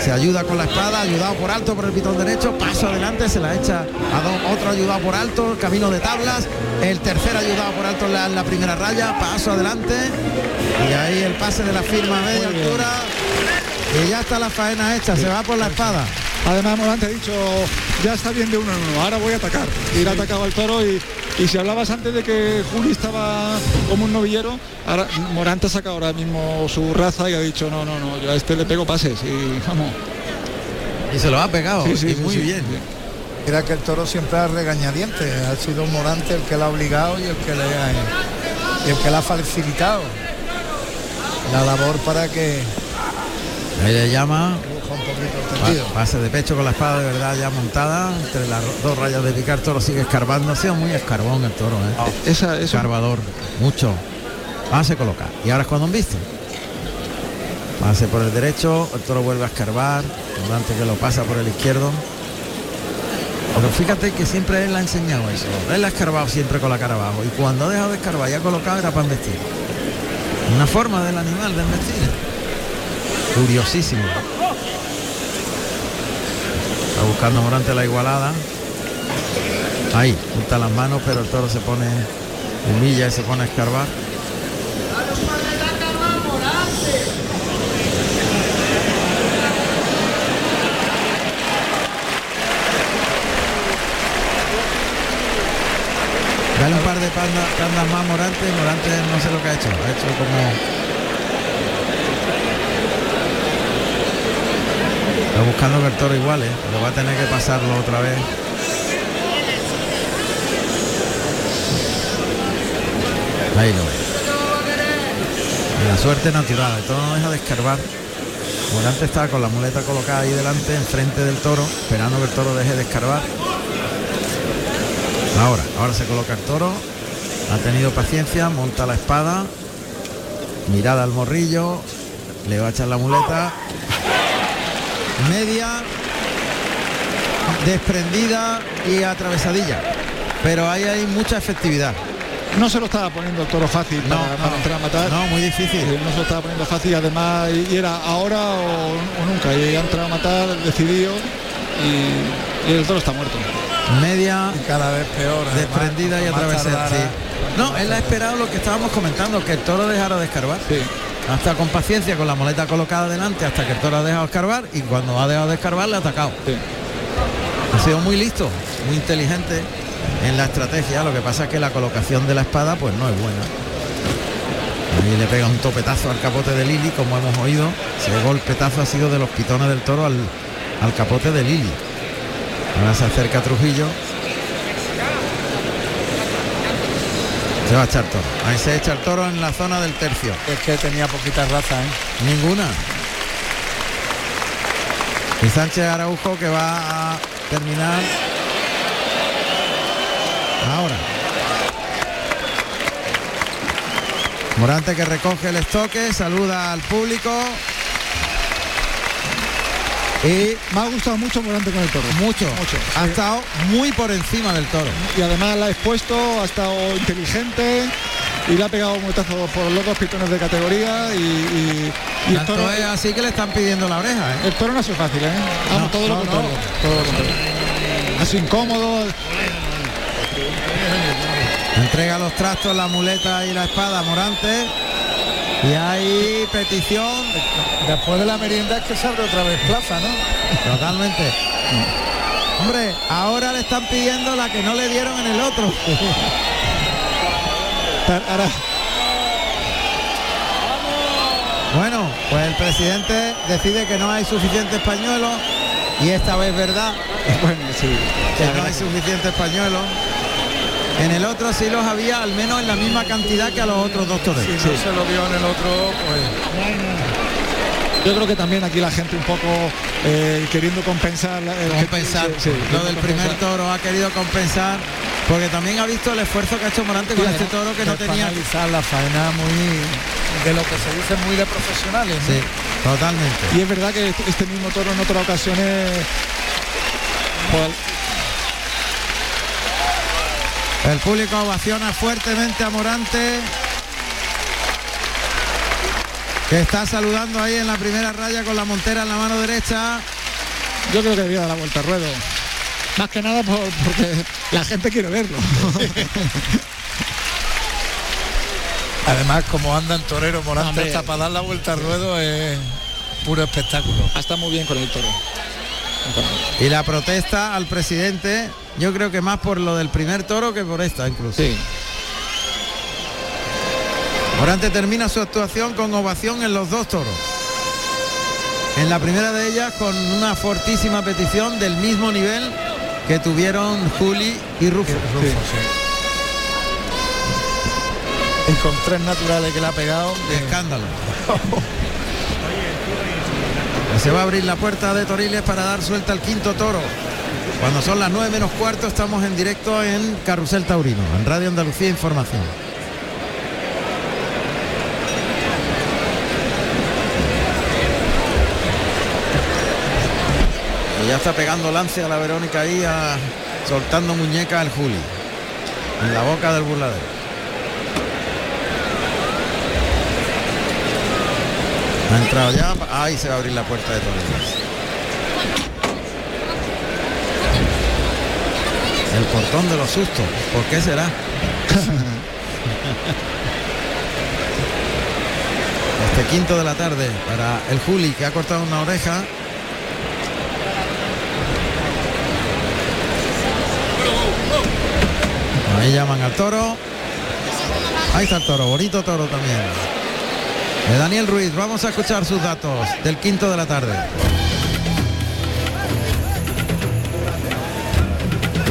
se ayuda con la espada, ayudado por alto por el pitón derecho, paso adelante, se la echa a dos, otro ayudado por alto, camino de tablas, el tercer ayudado por alto en la, en la primera raya, paso adelante, y ahí el pase de la firma a media altura, y ya está la faena hecha, se va por la espada. Además Morante ha dicho, ya está bien de uno en uno, ahora voy a atacar. Y le ha atacado al toro y, y si hablabas antes de que Juli estaba como un novillero, ahora Morante ha sacado ahora mismo su raza y ha dicho, no, no, no, yo a este le pego pases y vamos. Y se lo ha pegado, Sí, sí, y sí, muy sí. bien. Mira que el toro siempre ha regañadientes, ha sido Morante el que la ha obligado y el que le ha, y el que la ha facilitado la labor para que Ahí le llama, Pase de pecho con la espada de verdad ya montada entre las dos rayas de picar toro sigue escarbando. Ha sido muy escarbón el toro ¿eh? Esa, eso, escarbador mucho. Ah se coloca. Y ahora es cuando viste pase por el derecho el toro vuelve a escarbar antes que lo pasa por el izquierdo. Pero fíjate que siempre él le ha enseñado eso. Él ha escarbado siempre con la cara abajo. Y cuando ha dejado de escarbar y ha colocado era para investir una forma del animal de investir curiosísimo buscando Morante la igualada. Ahí, junta las manos, pero el toro se pone, humilla y se pone a escarbar. Dale un par de pandas, más Morante, Morante no sé lo que ha hecho, ha hecho como Está buscando que el toro iguale, lo va a tener que pasarlo otra vez. Ahí lo ve. La suerte natural, el toro no deja de escarbar. Morante está con la muleta colocada ahí delante, enfrente del toro, esperando que el toro deje de escarbar. Ahora, ahora se coloca el toro. Ha tenido paciencia, monta la espada. Mirada al morrillo. Le va a echar la muleta. Media. Desprendida y atravesadilla. Pero ahí hay mucha efectividad. No se lo estaba poniendo el toro fácil para, No, para no. entrar a matar. No, muy difícil. Eh, No se lo estaba poniendo fácil, además, y era ahora o, o nunca. Y ha entrado a matar, decidido, y, y el toro está muerto. Media. Y cada vez peor. además, desprendida y atravesada. sí. No, él ha esperado lo que estábamos comentando, que el toro dejara de escarbar. Sí. Hasta con paciencia, con la muleta colocada delante, hasta que el toro ha dejado de escarbar y cuando ha dejado de escarbar le ha atacado. Sí. Ha sido muy listo, muy inteligente en la estrategia. Lo que pasa es que la colocación de la espada pues no es buena. Ahí le pega un topetazo al capote de Lili, como hemos oído. Ese golpetazo ha sido de los pitones del toro al, al capote de Lili. Ahora se acerca Trujillo. Se va a echar toro. Ahí se echa el toro en la zona del tercio. Es que tenía poquita raza, ¿eh? Ninguna. Y Sánchez Araujo que va a terminar ahora. Morante que recoge el estoque, saluda al público y Me ha gustado mucho Morante con el toro. mucho, Mucho. ha estado muy por encima del toro. Y además la ha expuesto, ha estado inteligente y le ha pegado un por los dos pitones de categoría y, y- y el toro, es así que le están pidiendo la oreja, ¿eh? el toro no ha sido fácil, ¿eh? Vamos, No, todo, lo no, contrario, todo lo contrario. Ha sido incómodo, Entrega los trastos, la muleta y la espada Morante. Y hay petición Después de la merienda es que se abre otra vez plaza, ¿no? Totalmente. Hombre, ahora le están pidiendo la que no le dieron en el otro. ahora Bueno, pues el presidente decide que no hay suficientes pañuelos y esta vez verdad bueno, sí. que no hay suficientes pañuelos. En el otro sí los había, al menos en la misma cantidad que a los otros dos toreros. Si no se lo vio en el otro, pues Yo creo que también aquí la gente un poco eh, queriendo compensar. el- compensar. sí, sí, Lo del primer toro ha querido compensar porque también ha visto el esfuerzo que ha hecho Morante con Sí, este toro que no tenía. analizar la faena muy de lo que se dice muy de profesionales. ¿no? Sí, totalmente. Y es verdad que este- este mismo toro en otras ocasiones. pues, El público ovaciona fuertemente a Morante. Que está saludando ahí en la primera raya con la montera en la mano derecha. yo creo que debía dar la vuelta al ruedo. Más que nada por- porque la gente quiere verlo. [LAUGHS] Además, como anda en torero Morante, Hombre. hasta para dar la vuelta al ruedo es puro espectáculo. Está muy bien con el toro. Y la protesta al presidente, yo creo que más por lo del primer toro que por esta incluso. Sí. Morante termina su actuación con ovación en los dos toros. En la primera de ellas con una fortísima petición del mismo nivel que tuvieron Juli y Rufo. Sí. Y con tres naturales que le ha pegado. de escándalo. [LAUGHS] Se va a abrir la puerta de Toriles para dar suelta al quinto toro. Cuando son las 9 menos cuarto estamos en directo en Carrusel Taurino, en Radio Andalucía Información. Y ya está pegando lance a la Verónica ahí, soltando muñeca al Juli. En la boca del burladero. Ha entrado ya, ahí se va a abrir la puerta de Torres. El portón de los sustos, ¿por qué será? [LAUGHS] Este quinto de la tarde para el Juli que ha cortado una oreja. Ahí llaman al toro. Ahí está el toro, bonito toro también. De Daniel Ruiz, vamos a escuchar sus datos del quinto de la tarde.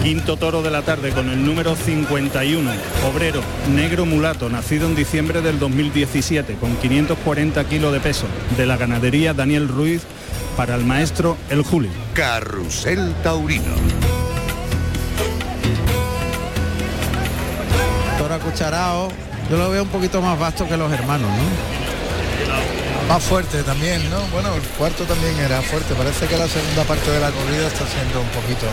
Quinto toro de la tarde con el número 51, obrero, negro mulato, nacido en diciembre del 2017, con 540 kilos de peso, de la ganadería Daniel Ruiz, para el maestro El Juli. Carrusel Taurino. Toro acucharao, yo lo veo un poquito más vasto que los hermanos, ¿no? Más fuerte también, ¿no? Bueno, el cuarto también era fuerte. Parece que la segunda parte de la corrida está siendo un poquito.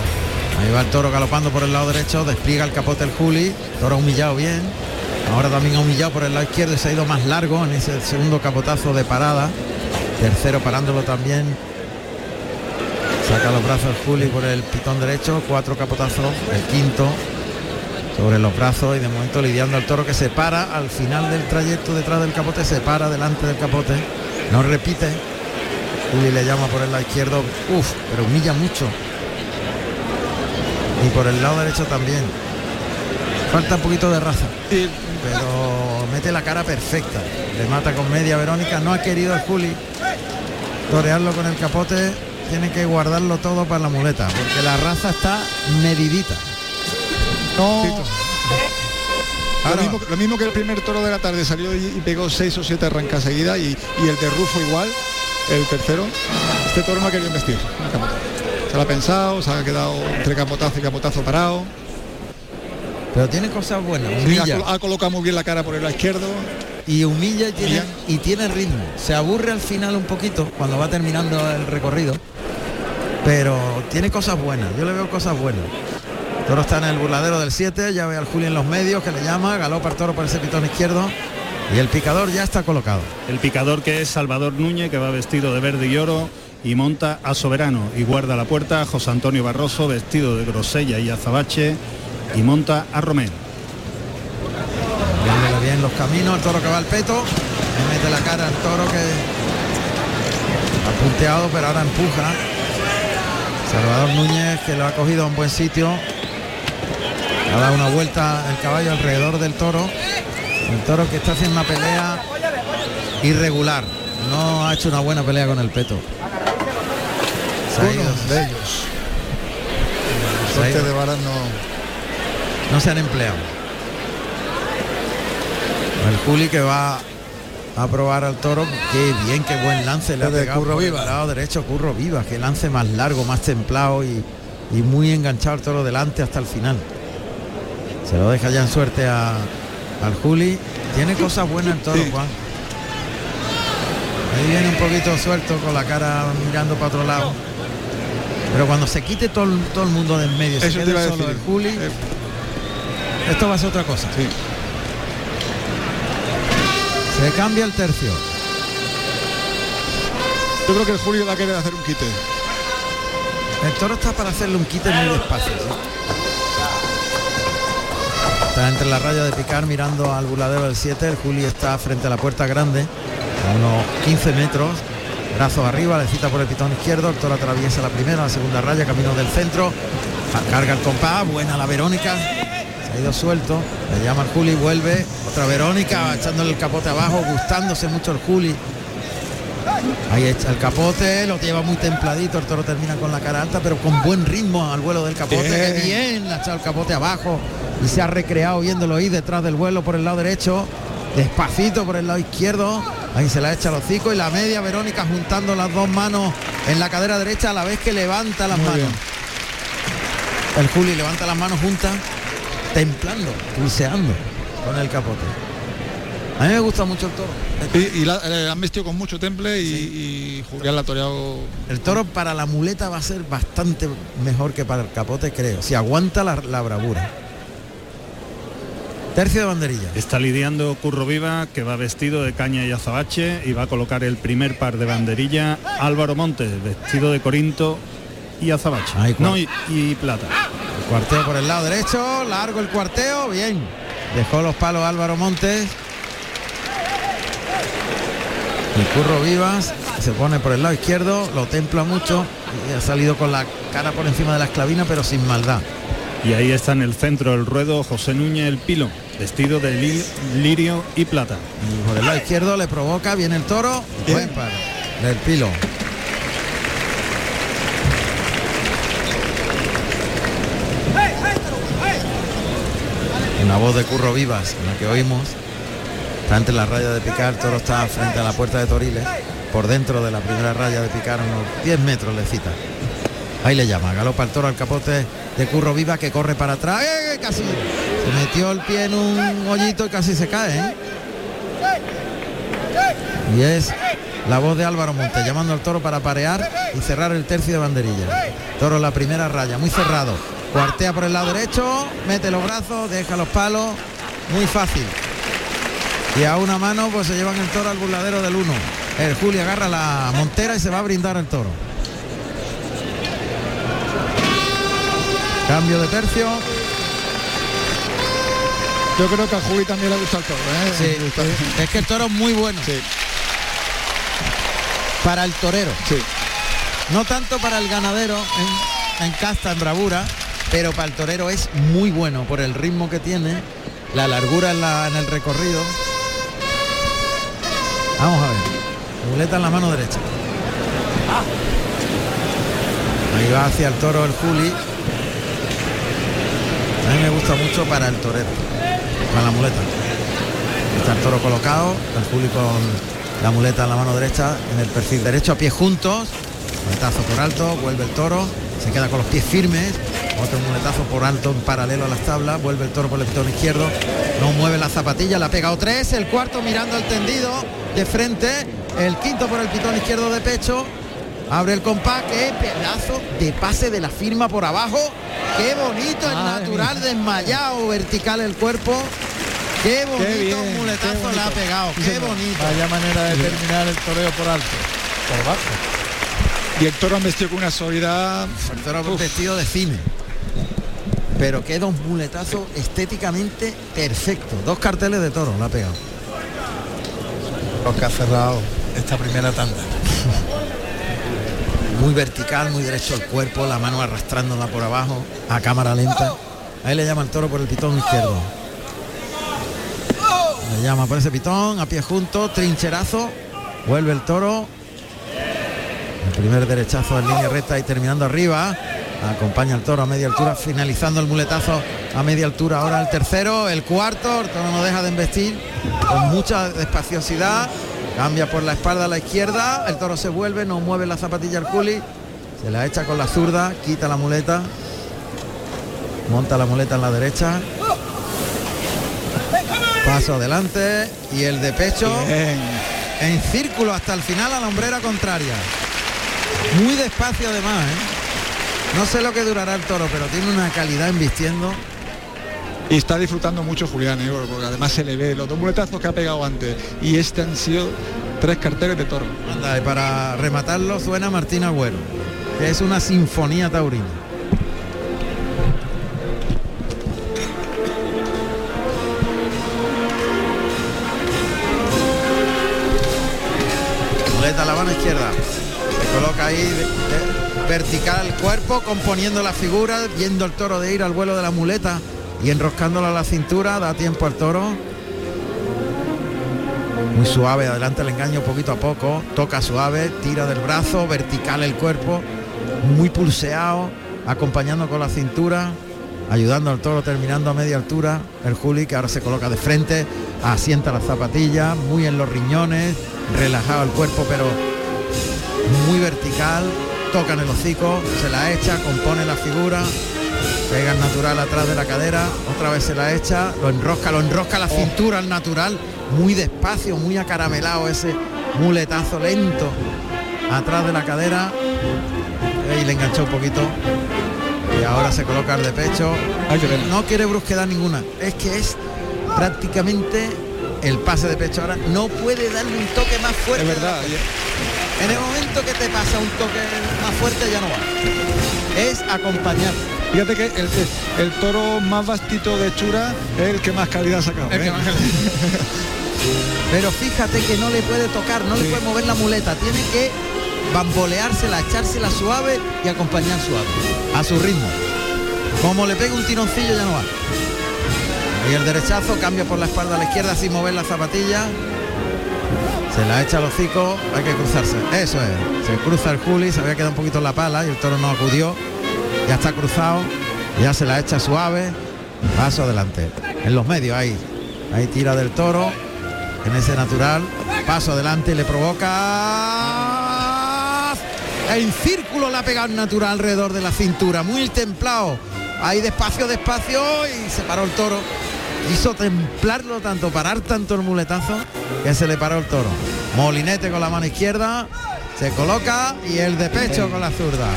Ahí va el toro galopando por el lado derecho, despliega el capote el Juli, toro humillado bien. Ahora también ha humillado por el lado izquierdo y se ha ido más largo en ese segundo capotazo de parada. Tercero parándolo también. Saca los brazos el Juli por el pitón derecho, cuatro capotazos, el quinto sobre los brazos y de momento lidiando al toro que se para al final del trayecto detrás del capote, se para delante del capote, no repite. Juli le llama por el lado izquierdo, uff, pero humilla mucho. Y por el lado derecho también. Falta un poquito de raza. Pero mete la cara perfecta. Le mata con media Verónica. No ha querido el Juli torearlo con el capote. Tiene que guardarlo todo para la muleta. Porque la raza está medidita. No. Lo mismo, lo mismo que el primer toro de la tarde salió y, y pegó seis o siete arrancas seguidas y, y el de Rufo igual, el tercero. Este toro no ha querido investir. Se lo ha pensado, se ha quedado entre capotazo y capotazo parado. Pero tiene cosas buenas. Sí, ha, colocado muy bien la cara por el lado izquierdo. y humilla y tiene, y tiene ritmo. Se aburre al final un poquito cuando va terminando el recorrido, pero tiene cosas buenas. Yo le veo cosas buenas. Toro está en el burladero del 7, ya ve al Juli en los medios que le llama, galopa el toro por ese pitón izquierdo y el picador ya está colocado. El picador que es Salvador Núñez, que va vestido de verde y oro y monta a Soberano y guarda la puerta a José Antonio Barroso, vestido de grosella y azabache y monta a Romero. Viéndole bien los caminos, el toro que va al peto, le mete la cara al toro que ha punteado pero ahora empuja. Salvador Núñez que lo ha cogido a un buen sitio. Ha dado una vuelta el caballo alrededor del toro. El toro que está haciendo una pelea irregular. No ha hecho una buena pelea con el peto. Se ha Uno de ellos. se ha Suerte ido- de varas no. no se han empleado. El Juli que va a probar al toro. Qué bien, qué buen lance le ha De pegado Curro Viva. lado derecho Curro Viva. Qué lance más largo, más templado y, y muy enganchado el toro delante hasta el final. Se lo deja ya en suerte a- al Juli. Tiene cosas buenas el toro, Sí. Juan. Ahí viene un poquito suelto con la cara mirando para otro lado. Pero cuando se quite todo, el- todo el mundo de en medio, se Eso te quede solo decir. el Juli, Eh, esto va a ser otra cosa. sí. Se cambia el tercio. Yo creo que el Julio va a querer hacer un quite. El toro está para hacerle un quite muy despacio. ¿sí? Está entre la raya de picar mirando al burladero del 7. El Juli está frente a la puerta grande, a unos 15 metros. Brazos arriba, le cita por el pitón izquierdo. El toro atraviesa la primera, la segunda raya, camino del centro. Carga el compás, buena la Verónica. Se ha ido suelto. Le llama al Juli, vuelve. Otra Verónica, echándole el capote abajo, gustándose mucho el Juli. Ahí echa el capote, lo lleva muy templadito, el toro termina con la cara alta, pero con buen ritmo al vuelo del capote. Bien. Qué bien, ha echado el capote abajo y se ha recreado viéndolo ahí detrás del vuelo por el lado derecho, despacito por el lado izquierdo. Ahí se la echa el hocico y la media Verónica juntando las dos manos en la cadera derecha a la vez que levanta las Muy manos. bien. El Juli levanta las manos juntas, templando, pulseando con el capote. A mí me gusta mucho el toro. Y, y la, eh, han vestido con mucho temple y, y Julián la ha toreado. El toro para la muleta va a ser bastante mejor que para el capote, creo. Si aguanta la, la bravura. Tercio de banderilla. Está lidiando Curro Viva, que va vestido de caña y azabache y va a colocar el primer par de banderilla Álvaro Montes, vestido de Corinto y azabache. No, y, y plata. El cuarteo por el lado derecho, largo el cuarteo, bien. Dejó los palos Álvaro Montes. Y Curro Vivas se pone por el lado izquierdo, lo templa mucho y ha salido con la cara por encima de la esclavina, pero sin maldad. Y ahí está en el centro del ruedo José Núñez el Pilo, vestido de li- lirio y plata. Y por el lado izquierdo le provoca, viene el toro, buen palo del pilo. En la voz de Curro Vivas, en la que oímos. Está la raya de picar, toro está frente a la puerta de Toriles, por dentro de la primera raya de picar, unos 10 metros le cita. Ahí le llama, galopa el toro al capote de Curro Viva que corre para atrás. ¡Eh, Casi se metió el pie en un hoyito y casi se cae. ¿eh? Y es la voz de Álvaro Monte llamando al toro para parear y cerrar el tercio de banderilla. Toro la primera raya, muy cerrado. Cuartea por el lado derecho, mete los brazos, deja los palos. Muy fácil. Y a una mano pues se llevan el toro al burladero del 1. El Juli agarra la montera y se va a brindar al toro. Cambio de tercio. Yo creo que a Juli también le gusta el toro. ¿eh? Sí, gusta- es que el toro es muy bueno. Sí, Para el torero. sí. No tanto para el ganadero en, en casta, en bravura, pero para el torero es muy bueno por el ritmo que tiene, la largura en, la- en el recorrido. Vamos a ver. Muleta en la mano derecha. Ahí va hacia el toro el Juli. A mí me gusta mucho para el torero, para la muleta. Está el toro colocado, el Juli con la muleta en la mano derecha, en el perfil derecho, a pies juntos, muletazo por alto, vuelve el toro, se queda con los pies firmes, otro muletazo por alto en paralelo a las tablas, vuelve el toro por el pitón izquierdo, no mueve la zapatilla, la ha pegado tres, el cuarto mirando al tendido de frente, el quinto por el pitón izquierdo de pecho, abre el compás, qué pedazo de pase de la firma por abajo, qué bonito el natural mía. desmayado vertical el cuerpo. Qué bonito bien, muletazo qué le ha pegado, qué bonito. Vaya manera de terminar el toreo por alto. Por bajo. Y el toro han vestido con una solidad. El toro vestido de cine. Pero qué dos muletazos estéticamente perfectos. Dos carteles de toro, la ha pegado. Lo que ha cerrado esta primera tanda. [LAUGHS] Muy vertical, muy derecho el cuerpo, la mano arrastrándola por abajo, a cámara lenta. Ahí le llama el toro por el pitón izquierdo. Le llama por ese pitón, a pie junto, trincherazo. Vuelve el toro. El primer derechazo en línea recta y terminando arriba. Acompaña el toro a media altura, finalizando el muletazo a media altura. Ahora el tercero, el cuarto. El toro no deja de embestir con mucha despaciosidad. Cambia por la espalda a la izquierda. El toro se vuelve, no mueve la zapatilla al culi. Se la echa con la zurda, quita la muleta. Monta la muleta en la derecha. Paso adelante y el de pecho Bien. en círculo hasta el final a la hombrera contraria. Muy despacio además, ¿eh? No sé lo que durará el toro, pero tiene una calidad en vistiendo. Y está disfrutando mucho Julián, ¿eh? porque además se le ve los dos muletazos que ha pegado antes. Y este han sido tres carteles de toro. Anda, y para rematarlo suena Martín Agüero, que es una sinfonía taurina. Muleta a la mano izquierda. Se coloca ahí de- de- vertical el cuerpo, componiendo la figura, viendo el toro de ir al vuelo de la muleta y enroscándola a la cintura, da tiempo al toro. Muy suave, adelante el engaño poquito a poco, toca suave, tira del brazo, vertical el cuerpo, muy pulseado, acompañando con la cintura, ayudando al toro terminando a media altura. El Juli que ahora se coloca de frente, asienta las zapatillas, muy en los riñones, relajado el cuerpo, pero muy vertical, toca en el hocico, se la echa, compone la figura, pega el natural atrás de la cadera, otra vez se la echa, lo enrosca, lo enrosca la cintura al natural, muy despacio, muy acaramelado ese muletazo lento atrás de la cadera. Y le enganchó un poquito. Y ahora se coloca el de pecho. No quiere brusquedad ninguna. Es que es prácticamente el pase de pecho. Ahora no puede darle un toque más fuerte. Es verdad. En el momento que te pasa un toque más fuerte ya no va. Es acompañar. Fíjate que el, el toro más vastito de Chura es el que más calidad ha sacado. ¿eh? [LAUGHS] pero fíjate que no le puede tocar no le puede mover la muleta. Tiene que bamboleársela echársela suave y acompañar suave a su ritmo. Como le pega un tironcillo ya no va. Y el derechazo cambia por la espalda a la izquierda sin mover la zapatilla se la echa al hocico hay que cruzarse eso es se cruza el Juli se había quedado un poquito en la pala y el toro no acudió ya está cruzado ya se la echa suave Paso adelante. En los medios ahí. Ahí tira del toro. En ese natural. Paso adelante y le provoca. En círculo la pega natural alrededor de la cintura. Muy templado. Ahí despacio, despacio. Y se paró el toro. Quiso templarlo tanto, parar tanto el muletazo que se le paró el toro. Molinete con la mano izquierda. Se coloca y el de pecho con la zurda.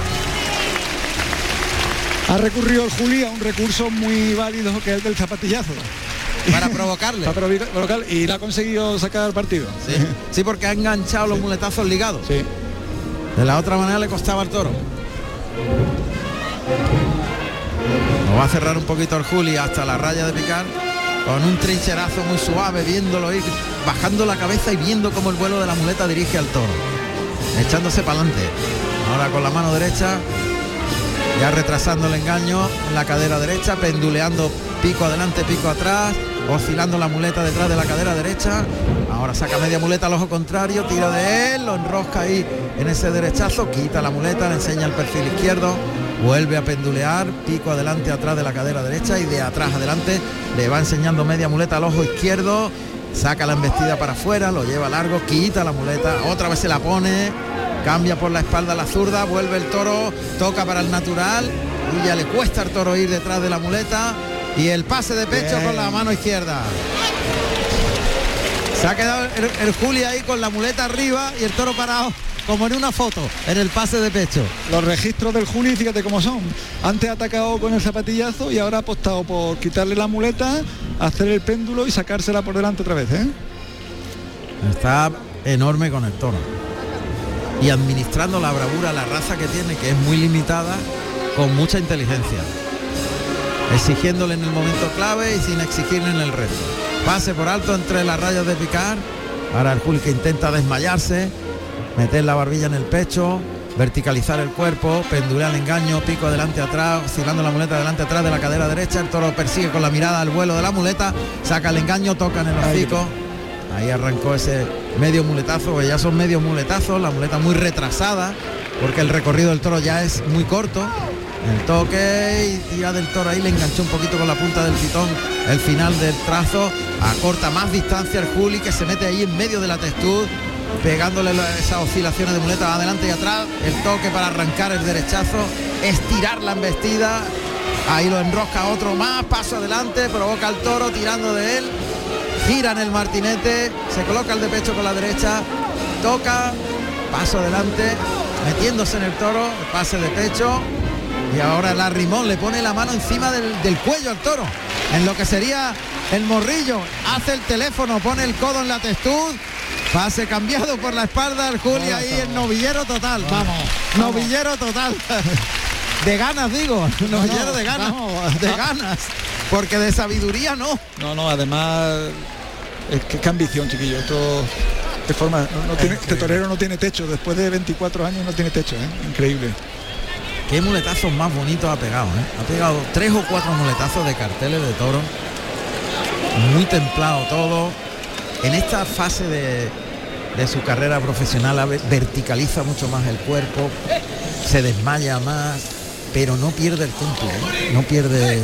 Ha recurrido el Juli a un recurso muy válido que es el del zapatillazo. Para [LAUGHS] provocarle. Para provocar- provocarle, y le ha conseguido sacar partido. Sí, sí, porque ha enganchado los muletazos ligados. Sí. De la otra manera le costaba al toro. Lo va a cerrar un poquito el Juli hasta la raya de picar. Con un trincherazo muy suave, viéndolo ir, bajando la cabeza y viendo cómo el vuelo de la muleta dirige al toro. Echándose para adelante. Ahora con la mano derecha. Ya retrasando el engaño en la cadera derecha, penduleando pico adelante, pico atrás, oscilando la muleta detrás de la cadera derecha. Ahora saca media muleta al ojo contrario, tira de él, lo enrosca ahí en ese derechazo, quita la muleta, le enseña el perfil izquierdo, vuelve a pendulear, pico adelante, atrás de la cadera derecha y de atrás adelante. Le va enseñando media muleta al ojo izquierdo, saca la embestida para afuera, lo lleva largo, quita la muleta, otra vez se la pone, cambia por la espalda la zurda, vuelve el toro, toca para el natural. Y ya le cuesta al toro ir detrás de la muleta. Y el pase de pecho Bien. con la mano izquierda. Se ha quedado el, el Juli ahí con la muleta arriba y el toro parado como en una foto, en el pase de pecho. Los registros del Juli, fíjate cómo son. Antes ha atacado con el zapatillazo y ahora ha apostado por quitarle la muleta, hacer el péndulo y sacársela por delante otra vez, ¿eh? Está enorme con el toro. Y administrando la bravura, la raza que tiene, que es muy limitada, con mucha inteligencia. Exigiéndole en el momento clave y sin exigirle en el resto. Pase por alto entre las rayas de picar. Ahora el Juli que intenta desmayarse, meter la barbilla en el pecho, verticalizar el cuerpo, pendular el engaño, pico adelante atrás, oscilando la muleta adelante atrás de la cadera derecha. El toro persigue con la mirada al vuelo de la muleta, saca el engaño, toca en el hocico. Ahí arrancó ese medio muletazo, que ya son medios muletazos, la muleta muy retrasada, porque el recorrido del toro ya es muy corto. El toque y tira del toro ahí, le enganchó un poquito con la punta del pitón el final del trazo, acorta más distancia el Juli que se mete ahí en medio de la textud, pegándole la- esas oscilaciones de muleta adelante y atrás, el toque para arrancar el derechazo, estirar la embestida, ahí lo enrosca otro más, paso adelante, provoca al toro tirando de él, gira en el martinete, se coloca el de pecho con la derecha, toca, paso adelante, metiéndose en el toro, pase de pecho, y ahora el arrimón le pone la mano encima del, del cuello al toro, en lo que sería el morrillo, hace el teléfono, pone el codo en la testud, pase cambiado por la espalda al Juli ahí el novillero total, vamos, novillero total. [LAUGHS] De ganas digo, novillero de ganas, vamos. [LAUGHS] de ganas, porque de sabiduría no. No, no, además es que qué ambición, chiquillo. Esto de forma, no, no tiene, este torero no tiene techo. Después de 24 años no tiene techo, ¿eh? Increíble. Qué muletazos más bonitos ha pegado, ¿eh? Ha pegado tres o cuatro muletazos de carteles de toro. Muy templado todo. En esta fase de, de su carrera profesional verticaliza mucho más el cuerpo, se desmaya más, pero no pierde el temple, ¿eh? no pierde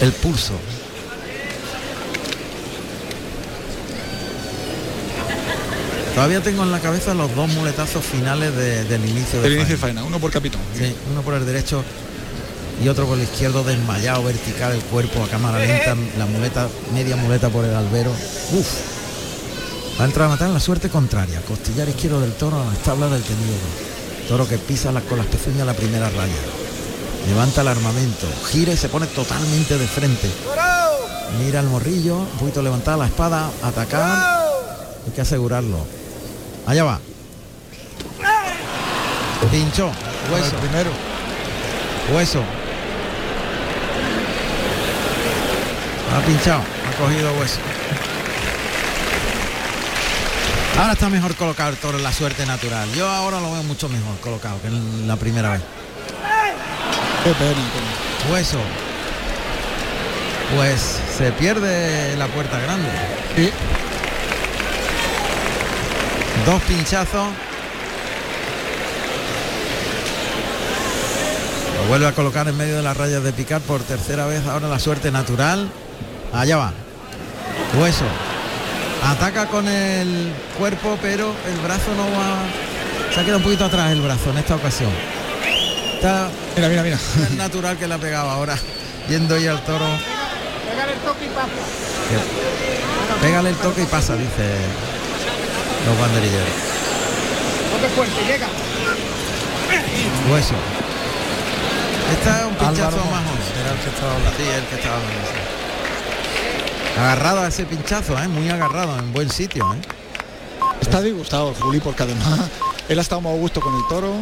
el pulso. Todavía tengo en la cabeza los dos muletazos finales de- del inicio de El inicio de faena. faena, uno por capitán. Sí, uno por el derecho y otro por el izquierdo, desmayado, vertical el cuerpo a cámara lenta, la muleta, media muleta por el albero. Uf. Va a entrar a matar en la suerte contraria. Costillar izquierdo del toro a las tablas del tendido. Toro que pisa las- con las pezuñas la primera raya. Levanta el armamento, gira y se pone totalmente de frente. Mira el morrillo, un poquito levantada la espada, atacar. Hay que asegurarlo. Allá va. Pinchó, hueso. primero. Hueso. Ha pinchado, ha cogido hueso. Ahora está mejor colocado el toro en la suerte natural. Yo ahora lo veo mucho mejor colocado que en la primera vez. Qué pena, coño. Hueso. Pues se pierde la puerta grande. Sí. Dos pinchazos. Lo vuelve a colocar en medio de las rayas de picar por tercera vez. Ahora la suerte natural. Allá va. Hueso. Ataca con el cuerpo, pero el brazo no va. Se ha quedado un poquito atrás el brazo en esta ocasión. Está Mira, mira, mira. es natural que la ha pegado ahora. Yendo ahí al toro. Que- Pégale el toque y pasa, dice los banderilleros. Hueso. Esta es un pinchazo Álvaro más Montes, o era el que estaba hablando. Sí, el que estaba hablando, sí. Agarrado a ese pinchazo, ¿eh? muy agarrado, en buen sitio. ¿eh? Está disgustado Juli porque además [LAUGHS] él ha estado muy a gusto con el toro,